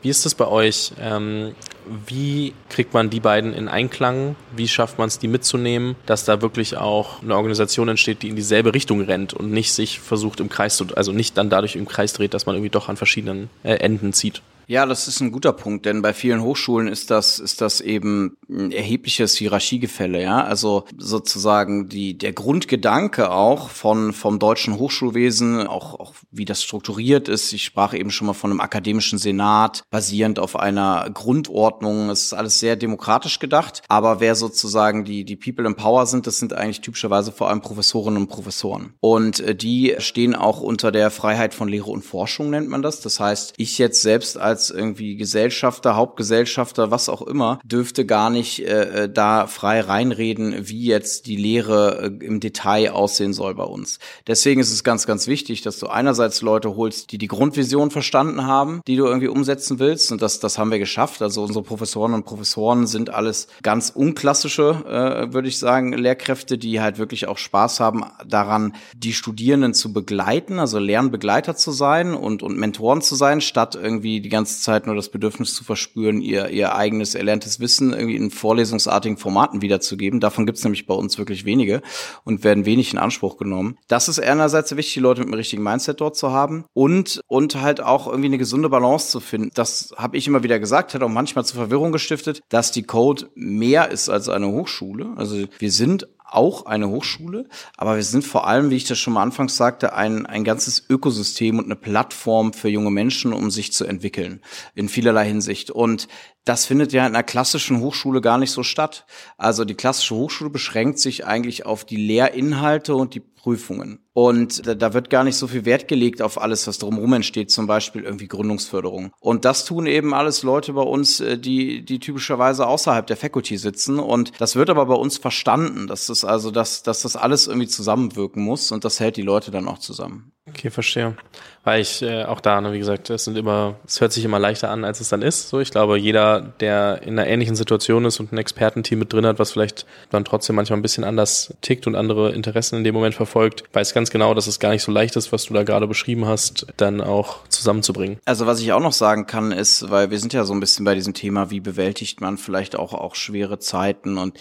S2: Wie ist das bei euch? Ähm, wie kriegt man die beiden in Einklang? Wie schafft man es, die mitzunehmen, dass da wirklich auch eine Organisation entsteht, die in dieselbe Richtung rennt und nicht sich versucht im Kreis zu, also nicht dann dadurch im Kreis dreht, dass man irgendwie doch an verschiedenen äh, Enden zieht?
S1: Ja, das ist ein guter Punkt, denn bei vielen Hochschulen ist das, ist das eben ein erhebliches Hierarchiegefälle, ja. Also sozusagen die, der Grundgedanke auch von, vom deutschen Hochschulwesen, auch, auch wie das strukturiert ist. Ich sprach eben schon mal von einem akademischen Senat, basierend auf einer Grundordnung. Es ist alles sehr demokratisch gedacht. Aber wer sozusagen die, die People in Power sind, das sind eigentlich typischerweise vor allem Professorinnen und Professoren. Und äh, die stehen auch unter der Freiheit von Lehre und Forschung, nennt man das. Das heißt, ich jetzt selbst als als irgendwie Gesellschafter, Hauptgesellschafter, was auch immer, dürfte gar nicht äh, äh, da frei reinreden, wie jetzt die Lehre äh, im Detail aussehen soll bei uns. Deswegen ist es ganz, ganz wichtig, dass du einerseits Leute holst, die die Grundvision verstanden haben, die du irgendwie umsetzen willst. Und das, das haben wir geschafft. Also unsere Professoren und Professoren sind alles ganz unklassische, äh, würde ich sagen, Lehrkräfte, die halt wirklich auch Spaß haben daran, die Studierenden zu begleiten, also Lernbegleiter zu sein und, und Mentoren zu sein, statt irgendwie die ganze ganze Zeit nur das Bedürfnis zu verspüren, ihr, ihr eigenes erlerntes Wissen irgendwie in vorlesungsartigen Formaten wiederzugeben. Davon gibt es nämlich bei uns wirklich wenige und werden wenig in Anspruch genommen. Das ist einerseits wichtig, die Leute mit dem richtigen Mindset dort zu haben und, und halt auch irgendwie eine gesunde Balance zu finden. Das habe ich immer wieder gesagt, hat auch manchmal zu Verwirrung gestiftet, dass die Code mehr ist als eine Hochschule. Also wir sind auch eine Hochschule, aber wir sind vor allem, wie ich das schon mal anfangs sagte, ein, ein ganzes Ökosystem und eine Plattform für junge Menschen, um sich zu entwickeln in vielerlei Hinsicht. Und das findet ja in einer klassischen Hochschule gar nicht so statt. Also die klassische Hochschule beschränkt sich eigentlich auf die Lehrinhalte und die Prüfungen. Und da, wird gar nicht so viel Wert gelegt auf alles, was drumherum entsteht, zum Beispiel irgendwie Gründungsförderung. Und das tun eben alles Leute bei uns, äh, die, die typischerweise außerhalb der Faculty sitzen. Und das wird aber bei uns verstanden, dass das also, dass, dass das alles irgendwie zusammenwirken muss und das hält die Leute dann auch zusammen.
S2: Okay, verstehe. Weil ich äh, auch da, ne, wie gesagt, es sind immer, es hört sich immer leichter an, als es dann ist. So, ich glaube, jeder, der in einer ähnlichen Situation ist und ein Expertenteam mit drin hat, was vielleicht dann trotzdem manchmal ein bisschen anders tickt und andere Interessen in dem Moment verfolgt, weiß ganz genau, dass es gar nicht so leicht ist, was du da gerade beschrieben hast, dann auch zusammenzubringen.
S1: Also was ich auch noch sagen kann, ist, weil wir sind ja so ein bisschen bei diesem Thema, wie bewältigt man vielleicht auch auch schwere Zeiten und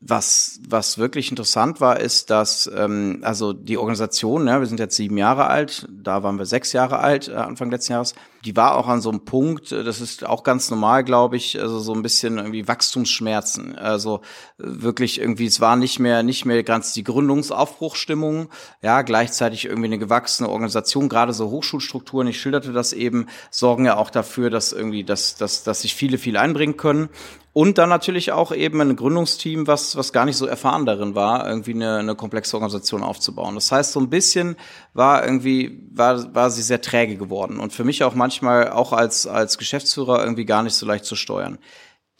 S1: was, was wirklich interessant war, ist, dass ähm, also die Organisation, ne, wir sind jetzt sieben Jahre alt, da waren wir sechs Jahre alt, äh, Anfang letzten Jahres, die war auch an so einem Punkt, äh, das ist auch ganz normal, glaube ich, also so ein bisschen irgendwie Wachstumsschmerzen. Also äh, wirklich irgendwie, es war nicht mehr, nicht mehr ganz die Gründungsaufbruchstimmung, ja, gleichzeitig irgendwie eine gewachsene Organisation, gerade so Hochschulstrukturen, ich schilderte das eben, sorgen ja auch dafür, dass irgendwie, dass, dass, dass sich viele viel einbringen können. Und dann natürlich auch eben ein Gründungsteam, was, was gar nicht so erfahren darin war, irgendwie eine, eine komplexe Organisation aufzubauen. Das heißt, so ein bisschen war irgendwie, war, war sie sehr träge geworden und für mich auch manchmal auch als, als Geschäftsführer irgendwie gar nicht so leicht zu steuern.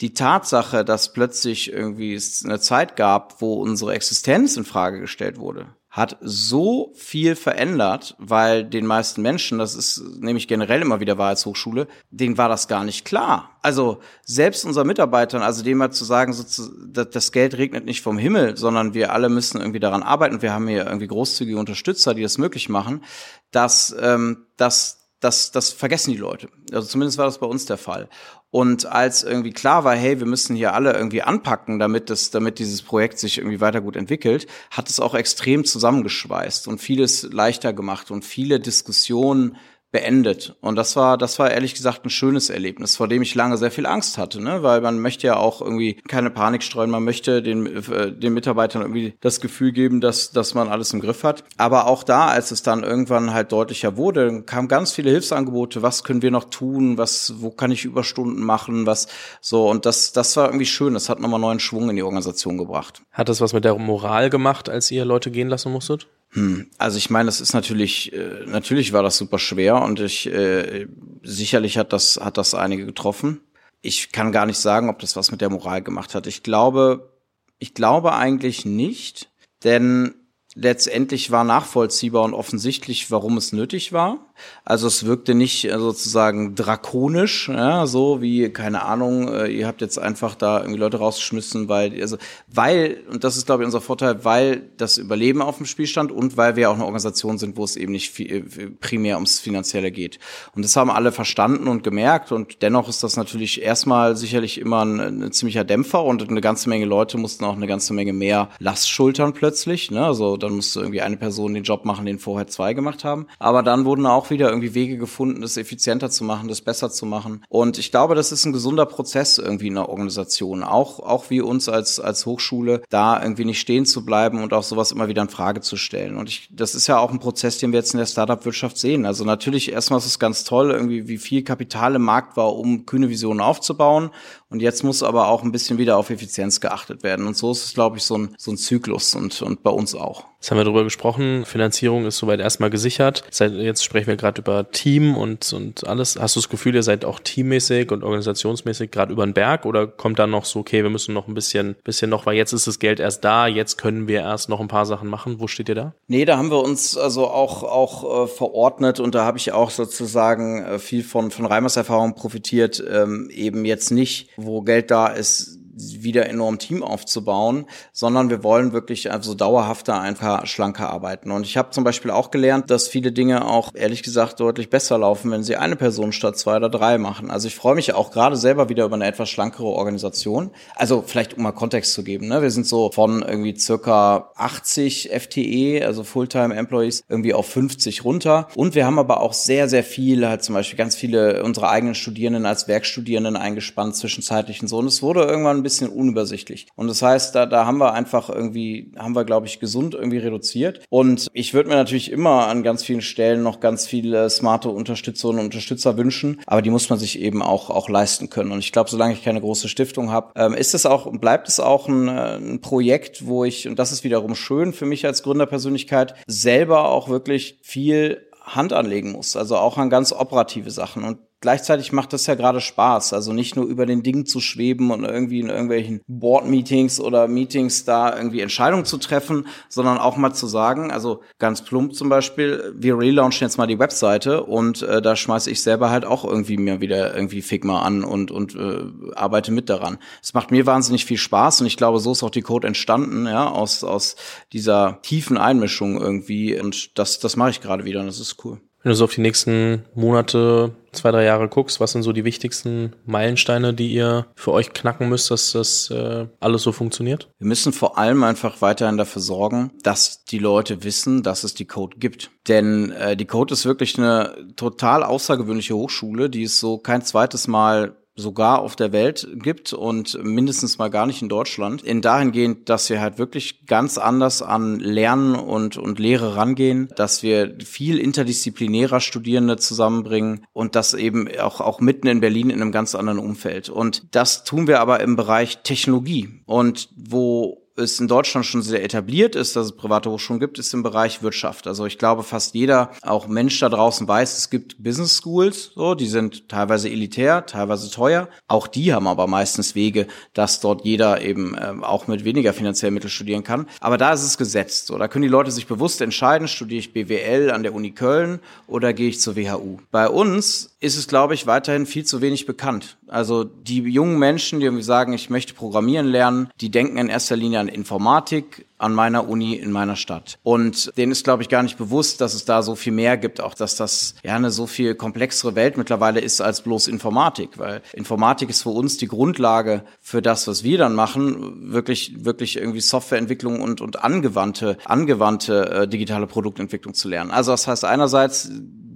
S1: Die Tatsache, dass plötzlich irgendwie es eine Zeit gab, wo unsere Existenz in Frage gestellt wurde, hat so viel verändert, weil den meisten Menschen, das ist nämlich generell immer wieder Wahrheitshochschule, denen war das gar nicht klar. Also selbst unseren Mitarbeitern, also dem mal zu sagen, so, das Geld regnet nicht vom Himmel, sondern wir alle müssen irgendwie daran arbeiten. Wir haben hier irgendwie großzügige Unterstützer, die das möglich machen, dass, ähm, dass das, das vergessen die Leute. Also zumindest war das bei uns der Fall. Und als irgendwie klar war, hey, wir müssen hier alle irgendwie anpacken, damit das, damit dieses Projekt sich irgendwie weiter gut entwickelt, hat es auch extrem zusammengeschweißt und vieles leichter gemacht und viele Diskussionen beendet. Und das war, das war ehrlich gesagt ein schönes Erlebnis, vor dem ich lange sehr viel Angst hatte, ne? weil man möchte ja auch irgendwie keine Panik streuen, man möchte den, äh, den Mitarbeitern irgendwie das Gefühl geben, dass, dass man alles im Griff hat. Aber auch da, als es dann irgendwann halt deutlicher wurde, kamen ganz viele Hilfsangebote, was können wir noch tun, was, wo kann ich Überstunden machen, was so. Und das, das war irgendwie schön, das hat nochmal neuen Schwung in die Organisation gebracht.
S2: Hat das was mit der Moral gemacht, als ihr Leute gehen lassen musstet?
S1: Hm, also ich meine, das ist natürlich, äh, natürlich war das super schwer und ich äh, sicherlich hat das hat das einige getroffen. Ich kann gar nicht sagen, ob das was mit der Moral gemacht hat. Ich glaube, ich glaube eigentlich nicht, denn letztendlich war nachvollziehbar und offensichtlich, warum es nötig war. Also es wirkte nicht äh, sozusagen drakonisch, ja, so wie, keine Ahnung, äh, ihr habt jetzt einfach da irgendwie Leute rausgeschmissen, weil, also, weil, und das ist, glaube ich, unser Vorteil, weil das Überleben auf dem Spiel stand und weil wir auch eine Organisation sind, wo es eben nicht viel, äh, primär ums Finanzielle geht. Und das haben alle verstanden und gemerkt und dennoch ist das natürlich erstmal sicherlich immer ein, ein ziemlicher Dämpfer und eine ganze Menge Leute mussten auch eine ganze Menge mehr Last schultern plötzlich, ne, also dann musste irgendwie eine Person den Job machen, den vorher zwei gemacht haben. Aber dann wurden auch wieder irgendwie Wege gefunden, das effizienter zu machen, das besser zu machen. Und ich glaube, das ist ein gesunder Prozess irgendwie in der Organisation. Auch, auch wie uns als, als Hochschule, da irgendwie nicht stehen zu bleiben und auch sowas immer wieder in Frage zu stellen. Und ich, das ist ja auch ein Prozess, den wir jetzt in der Startup-Wirtschaft sehen. Also natürlich erstmal ist es ganz toll, irgendwie wie viel Kapital im Markt war, um kühne Visionen aufzubauen. Und jetzt muss aber auch ein bisschen wieder auf Effizienz geachtet werden. Und so ist es, glaube ich, so ein, so ein Zyklus und, und bei uns auch.
S2: Jetzt haben wir darüber gesprochen, Finanzierung ist soweit erstmal gesichert. Jetzt sprechen wir gerade über Team und, und alles. Hast du das Gefühl, ihr seid auch teammäßig und organisationsmäßig gerade über den Berg oder kommt dann noch so, okay, wir müssen noch ein bisschen, bisschen noch, weil jetzt ist das Geld erst da, jetzt können wir erst noch ein paar Sachen machen. Wo steht ihr da?
S1: Nee, da haben wir uns also auch, auch äh, verordnet und da habe ich auch sozusagen äh, viel von, von Reimers Erfahrung profitiert, ähm, eben jetzt nicht, wo Geld da ist, wieder enorm Team aufzubauen, sondern wir wollen wirklich also dauerhafter, einfach schlanker arbeiten. Und ich habe zum Beispiel auch gelernt, dass viele Dinge auch ehrlich gesagt deutlich besser laufen, wenn sie eine Person statt zwei oder drei machen. Also ich freue mich auch gerade selber wieder über eine etwas schlankere Organisation. Also vielleicht um mal Kontext zu geben, ne? wir sind so von irgendwie circa 80 FTE, also Fulltime Employees, irgendwie auf 50 runter. Und wir haben aber auch sehr, sehr viel, halt zum Beispiel ganz viele unserer eigenen Studierenden als Werkstudierenden eingespannt zwischenzeitlich und so. Und es wurde irgendwann ein bisschen unübersichtlich. Und das heißt, da, da haben wir einfach irgendwie, haben wir, glaube ich, gesund irgendwie reduziert. Und ich würde mir natürlich immer an ganz vielen Stellen noch ganz viele smarte Unterstützerinnen und Unterstützer wünschen, aber die muss man sich eben auch, auch leisten können. Und ich glaube, solange ich keine große Stiftung habe, ähm, ist es auch, bleibt es auch ein, äh, ein Projekt, wo ich, und das ist wiederum schön für mich als Gründerpersönlichkeit, selber auch wirklich viel Hand anlegen muss, also auch an ganz operative Sachen. Und gleichzeitig macht das ja gerade Spaß. Also nicht nur über den Dingen zu schweben und irgendwie in irgendwelchen Board-Meetings oder Meetings da irgendwie Entscheidungen zu treffen, sondern auch mal zu sagen, also ganz plump zum Beispiel, wir relaunchen jetzt mal die Webseite und äh, da schmeiße ich selber halt auch irgendwie mir wieder irgendwie Figma an und, und äh, arbeite mit daran. Es macht mir wahnsinnig viel Spaß und ich glaube, so ist auch die Code entstanden, ja, aus, aus dieser tiefen Einmischung irgendwie und das, das mache ich gerade wieder und das ist cool.
S2: Wenn du so auf die nächsten Monate, zwei, drei Jahre guckst, was sind so die wichtigsten Meilensteine, die ihr für euch knacken müsst, dass das äh, alles so funktioniert?
S1: Wir müssen vor allem einfach weiterhin dafür sorgen, dass die Leute wissen, dass es die Code gibt. Denn äh, die Code ist wirklich eine total außergewöhnliche Hochschule, die es so kein zweites Mal sogar auf der Welt gibt und mindestens mal gar nicht in Deutschland. In dahingehend, dass wir halt wirklich ganz anders an Lernen und, und Lehre rangehen, dass wir viel interdisziplinärer Studierende zusammenbringen und das eben auch, auch mitten in Berlin in einem ganz anderen Umfeld. Und das tun wir aber im Bereich Technologie und wo es in Deutschland schon sehr etabliert ist, dass es private Hochschulen gibt, ist im Bereich Wirtschaft. Also ich glaube, fast jeder, auch Mensch da draußen weiß, es gibt Business Schools, so, die sind teilweise elitär, teilweise teuer. Auch die haben aber meistens Wege, dass dort jeder eben äh, auch mit weniger finanziellen Mitteln studieren kann. Aber da ist es gesetzt. So, da können die Leute sich bewusst entscheiden, studiere ich BWL an der Uni Köln oder gehe ich zur WHU. Bei uns ist es, glaube ich, weiterhin viel zu wenig bekannt. Also die jungen Menschen, die irgendwie sagen, ich möchte programmieren lernen, die denken in erster Linie an Informatik, an meiner Uni in meiner Stadt. Und denen ist, glaube ich, gar nicht bewusst, dass es da so viel mehr gibt, auch dass das ja eine so viel komplexere Welt mittlerweile ist als bloß Informatik, weil Informatik ist für uns die Grundlage für das, was wir dann machen, wirklich, wirklich irgendwie Softwareentwicklung und, und angewandte, angewandte äh, digitale Produktentwicklung zu lernen. Also das heißt einerseits,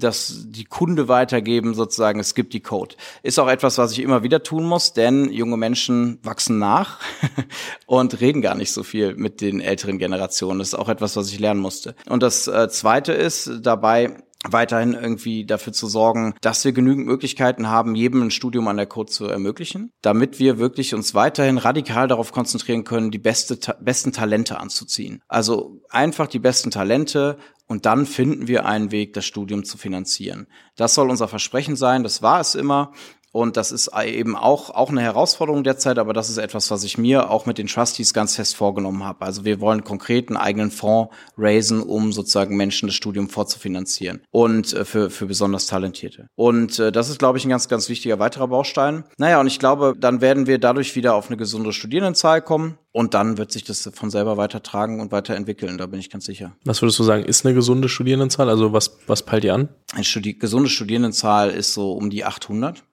S1: dass die Kunde weitergeben, sozusagen, es gibt die Code. Ist auch etwas, was ich immer wieder tun muss, denn junge Menschen wachsen nach [LAUGHS] und reden gar nicht so viel mit den älteren Generationen. Das ist auch etwas, was ich lernen musste. Und das äh, Zweite ist dabei, weiterhin irgendwie dafür zu sorgen, dass wir genügend Möglichkeiten haben, jedem ein Studium an der Code zu ermöglichen, damit wir wirklich uns weiterhin radikal darauf konzentrieren können, die beste, besten Talente anzuziehen. Also einfach die besten Talente und dann finden wir einen Weg, das Studium zu finanzieren. Das soll unser Versprechen sein, das war es immer. Und das ist eben auch, auch eine Herausforderung derzeit, aber das ist etwas, was ich mir auch mit den Trustees ganz fest vorgenommen habe. Also wir wollen konkret einen eigenen Fonds raisen, um sozusagen Menschen das Studium vorzufinanzieren und äh, für, für besonders Talentierte. Und äh, das ist, glaube ich, ein ganz, ganz wichtiger weiterer Baustein. Naja, und ich glaube, dann werden wir dadurch wieder auf eine gesunde Studierendenzahl kommen. Und dann wird sich das von selber weitertragen und weiterentwickeln, da bin ich ganz sicher.
S2: Was würdest du sagen, ist eine gesunde Studierendenzahl? Also was, was peilt ihr an?
S1: Eine Studi gesunde Studierendenzahl ist so um die 800.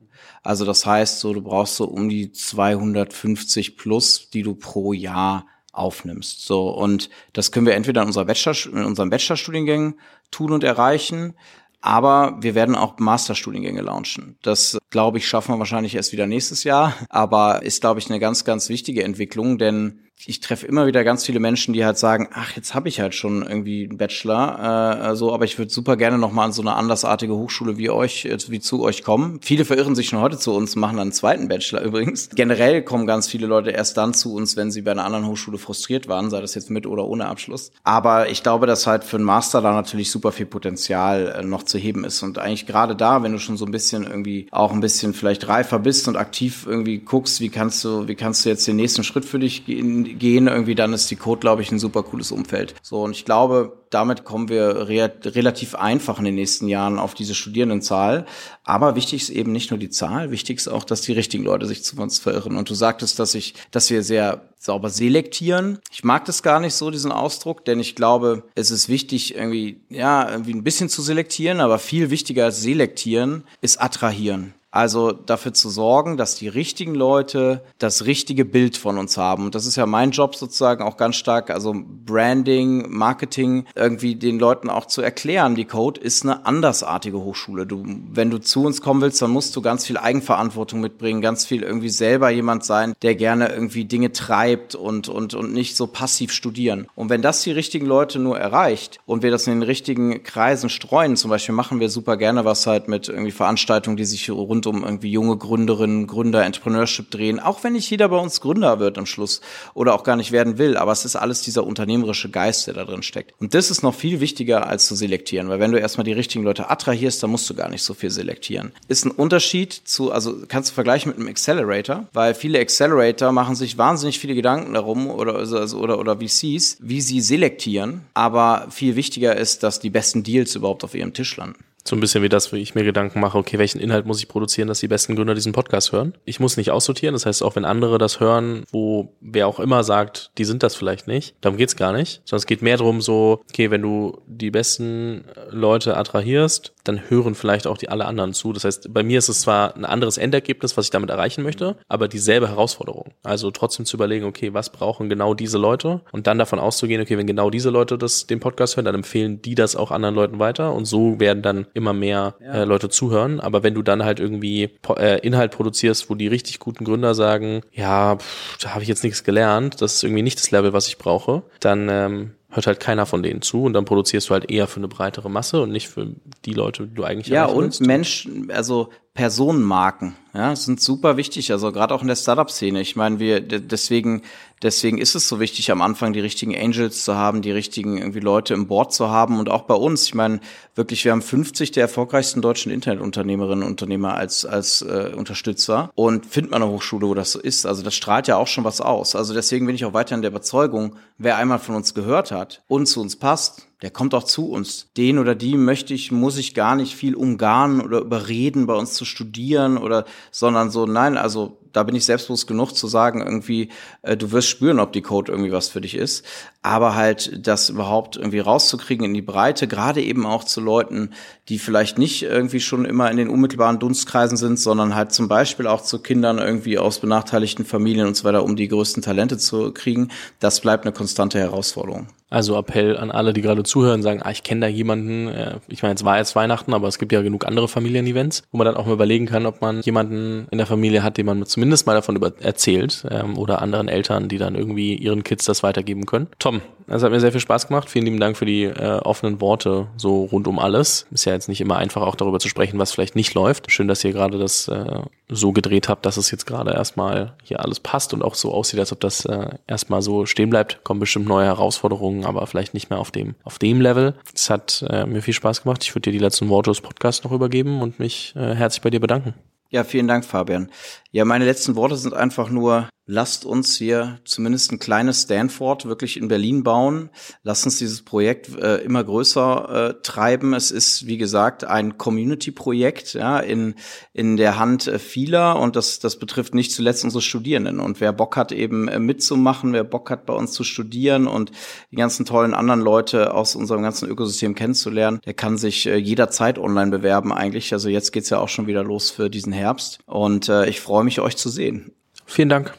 S1: Also das heißt, so du brauchst so um die 250 plus, die du pro Jahr aufnimmst. So und das können wir entweder in, unserer Bachelor, in unseren Bachelorstudiengängen tun und erreichen, aber wir werden auch Masterstudiengänge launchen. Das, glaube ich, schaffen wir wahrscheinlich erst wieder nächstes Jahr, aber ist, glaube ich, eine ganz, ganz wichtige Entwicklung, denn ich treffe immer wieder ganz viele Menschen, die halt sagen, ach, jetzt habe ich halt schon irgendwie einen Bachelor, äh, so, aber ich würde super gerne noch mal an so eine andersartige Hochschule wie euch, äh, wie zu euch kommen. Viele verirren sich schon heute zu uns, machen dann einen zweiten Bachelor [LAUGHS] übrigens. Generell kommen ganz viele Leute erst dann zu uns, wenn sie bei einer anderen Hochschule frustriert waren, sei das jetzt mit oder ohne Abschluss. Aber ich glaube, dass halt für einen Master da natürlich super viel Potenzial äh, noch zu heben ist und eigentlich gerade da, wenn du schon so ein bisschen irgendwie auch ein bisschen vielleicht reifer bist und aktiv irgendwie guckst, wie kannst du, wie kannst du jetzt den nächsten Schritt für dich gehen gehen, irgendwie dann ist die Code, glaube ich, ein super cooles Umfeld. So, und ich glaube, damit kommen wir re relativ einfach in den nächsten Jahren auf diese Studierendenzahl. Aber wichtig ist eben nicht nur die Zahl, wichtig ist auch, dass die richtigen Leute sich zu uns verirren. Und du sagtest, dass ich, dass wir sehr sauber selektieren. Ich mag das gar nicht so, diesen Ausdruck, denn ich glaube, es ist wichtig, irgendwie, ja, irgendwie ein bisschen zu selektieren, aber viel wichtiger als selektieren ist attrahieren. Also dafür zu sorgen, dass die richtigen Leute das richtige Bild von uns haben. Und das ist ja mein Job sozusagen auch ganz stark, also Branding, Marketing, irgendwie den Leuten auch zu erklären, die Code ist eine andersartige Hochschule. Du, wenn du zu uns kommen willst, dann musst du ganz viel Eigenverantwortung mitbringen, ganz viel irgendwie selber jemand sein, der gerne irgendwie Dinge treibt und, und, und nicht so passiv studieren. Und wenn das die richtigen Leute nur erreicht und wir das in den richtigen Kreisen streuen, zum Beispiel machen wir super gerne was halt mit irgendwie Veranstaltungen, die sich rund rund um irgendwie junge Gründerinnen, Gründer, Entrepreneurship drehen. Auch wenn nicht jeder bei uns Gründer wird am Schluss oder auch gar nicht werden will. Aber es ist alles dieser unternehmerische Geist, der da drin steckt. Und das ist noch viel wichtiger als zu selektieren, weil wenn du erstmal die richtigen Leute attrahierst, dann musst du gar nicht so viel selektieren. Ist ein Unterschied zu, also kannst du vergleichen mit einem Accelerator, weil viele Accelerator machen sich wahnsinnig viele Gedanken darum oder, also, oder, oder VCs, wie sie selektieren. Aber viel wichtiger ist, dass die besten Deals überhaupt auf ihrem Tisch landen.
S2: So ein bisschen wie das, wo ich mir Gedanken mache, okay, welchen Inhalt muss ich produzieren, dass die besten Gründer diesen Podcast hören? Ich muss nicht aussortieren, das heißt, auch wenn andere das hören, wo wer auch immer sagt, die sind das vielleicht nicht, darum geht's gar nicht, sondern es geht mehr darum so, okay, wenn du die besten Leute attrahierst, dann hören vielleicht auch die alle anderen zu. Das heißt, bei mir ist es zwar ein anderes Endergebnis, was ich damit erreichen möchte, aber dieselbe Herausforderung. Also trotzdem zu überlegen, okay, was brauchen genau diese Leute und dann davon auszugehen, okay, wenn genau diese Leute das den Podcast hören, dann empfehlen die das auch anderen Leuten weiter und so werden dann immer mehr ja. äh, Leute zuhören. Aber wenn du dann halt irgendwie äh, Inhalt produzierst, wo die richtig guten Gründer sagen, ja, pff, da habe ich jetzt nichts gelernt, das ist irgendwie nicht das Level, was ich brauche, dann ähm, hört halt keiner von denen zu und dann produzierst du halt eher für eine breitere Masse und nicht für die Leute, die du eigentlich
S1: Ja, und willst. Menschen, also Personenmarken, ja, sind super wichtig, also gerade auch in der Startup-Szene. Ich meine, wir deswegen deswegen ist es so wichtig, am Anfang die richtigen Angels zu haben, die richtigen irgendwie Leute im Board zu haben und auch bei uns. Ich meine, wirklich, wir haben 50 der erfolgreichsten deutschen Internetunternehmerinnen und Unternehmer als als äh, Unterstützer und findet man eine Hochschule, wo das so ist. Also das strahlt ja auch schon was aus. Also deswegen bin ich auch weiterhin der Überzeugung, wer einmal von uns gehört hat und zu uns passt, der kommt auch zu uns. Den oder die möchte ich, muss ich gar nicht viel umgarnen oder überreden, bei uns zu studieren oder, sondern so, nein, also da bin ich selbstbewusst genug zu sagen, irgendwie, äh, du wirst spüren, ob die Code irgendwie was für dich ist. Aber halt das überhaupt irgendwie rauszukriegen in die Breite, gerade eben auch zu Leuten, die vielleicht nicht irgendwie schon immer in den unmittelbaren Dunstkreisen sind, sondern halt zum Beispiel auch zu Kindern irgendwie aus benachteiligten Familien und so weiter, um die größten Talente zu kriegen. Das bleibt eine konstante Herausforderung.
S2: Also Appell an alle, die gerade zuhören, sagen, ah, ich kenne da jemanden, äh, ich meine, es war jetzt Weihnachten, aber es gibt ja genug andere Familienevents, wo man dann auch mal überlegen kann, ob man jemanden in der Familie hat, den man zumindest mal davon über erzählt ähm, oder anderen Eltern, die dann irgendwie ihren Kids das weitergeben können. Tom, es hat mir sehr viel Spaß gemacht. Vielen lieben Dank für die äh, offenen Worte so rund um alles. Ist ja jetzt nicht immer einfach auch darüber zu sprechen, was vielleicht nicht läuft. Schön, dass ihr gerade das äh, so gedreht habt, dass es jetzt gerade erstmal hier alles passt und auch so aussieht, als ob das äh, erstmal so stehen bleibt. Kommen bestimmt neue Herausforderungen, aber vielleicht nicht mehr auf dem, auf dem Level. Es hat äh, mir viel Spaß gemacht. Ich würde dir die letzten Worte des Podcasts noch übergeben und mich äh, herzlich bei dir bedanken.
S1: Ja, vielen Dank, Fabian. Ja, meine letzten Worte sind einfach nur, lasst uns hier zumindest ein kleines Stanford wirklich in Berlin bauen. Lasst uns dieses Projekt äh, immer größer äh, treiben. Es ist, wie gesagt, ein Community-Projekt ja, in, in der Hand äh, vieler und das, das betrifft nicht zuletzt unsere Studierenden. Und wer Bock hat, eben äh, mitzumachen, wer Bock hat, bei uns zu studieren und die ganzen tollen anderen Leute aus unserem ganzen Ökosystem kennenzulernen, der kann sich äh, jederzeit online bewerben eigentlich. Also jetzt geht's ja auch schon wieder los für diesen Herbst. Und äh, ich freue mich, euch zu sehen.
S2: Vielen Dank.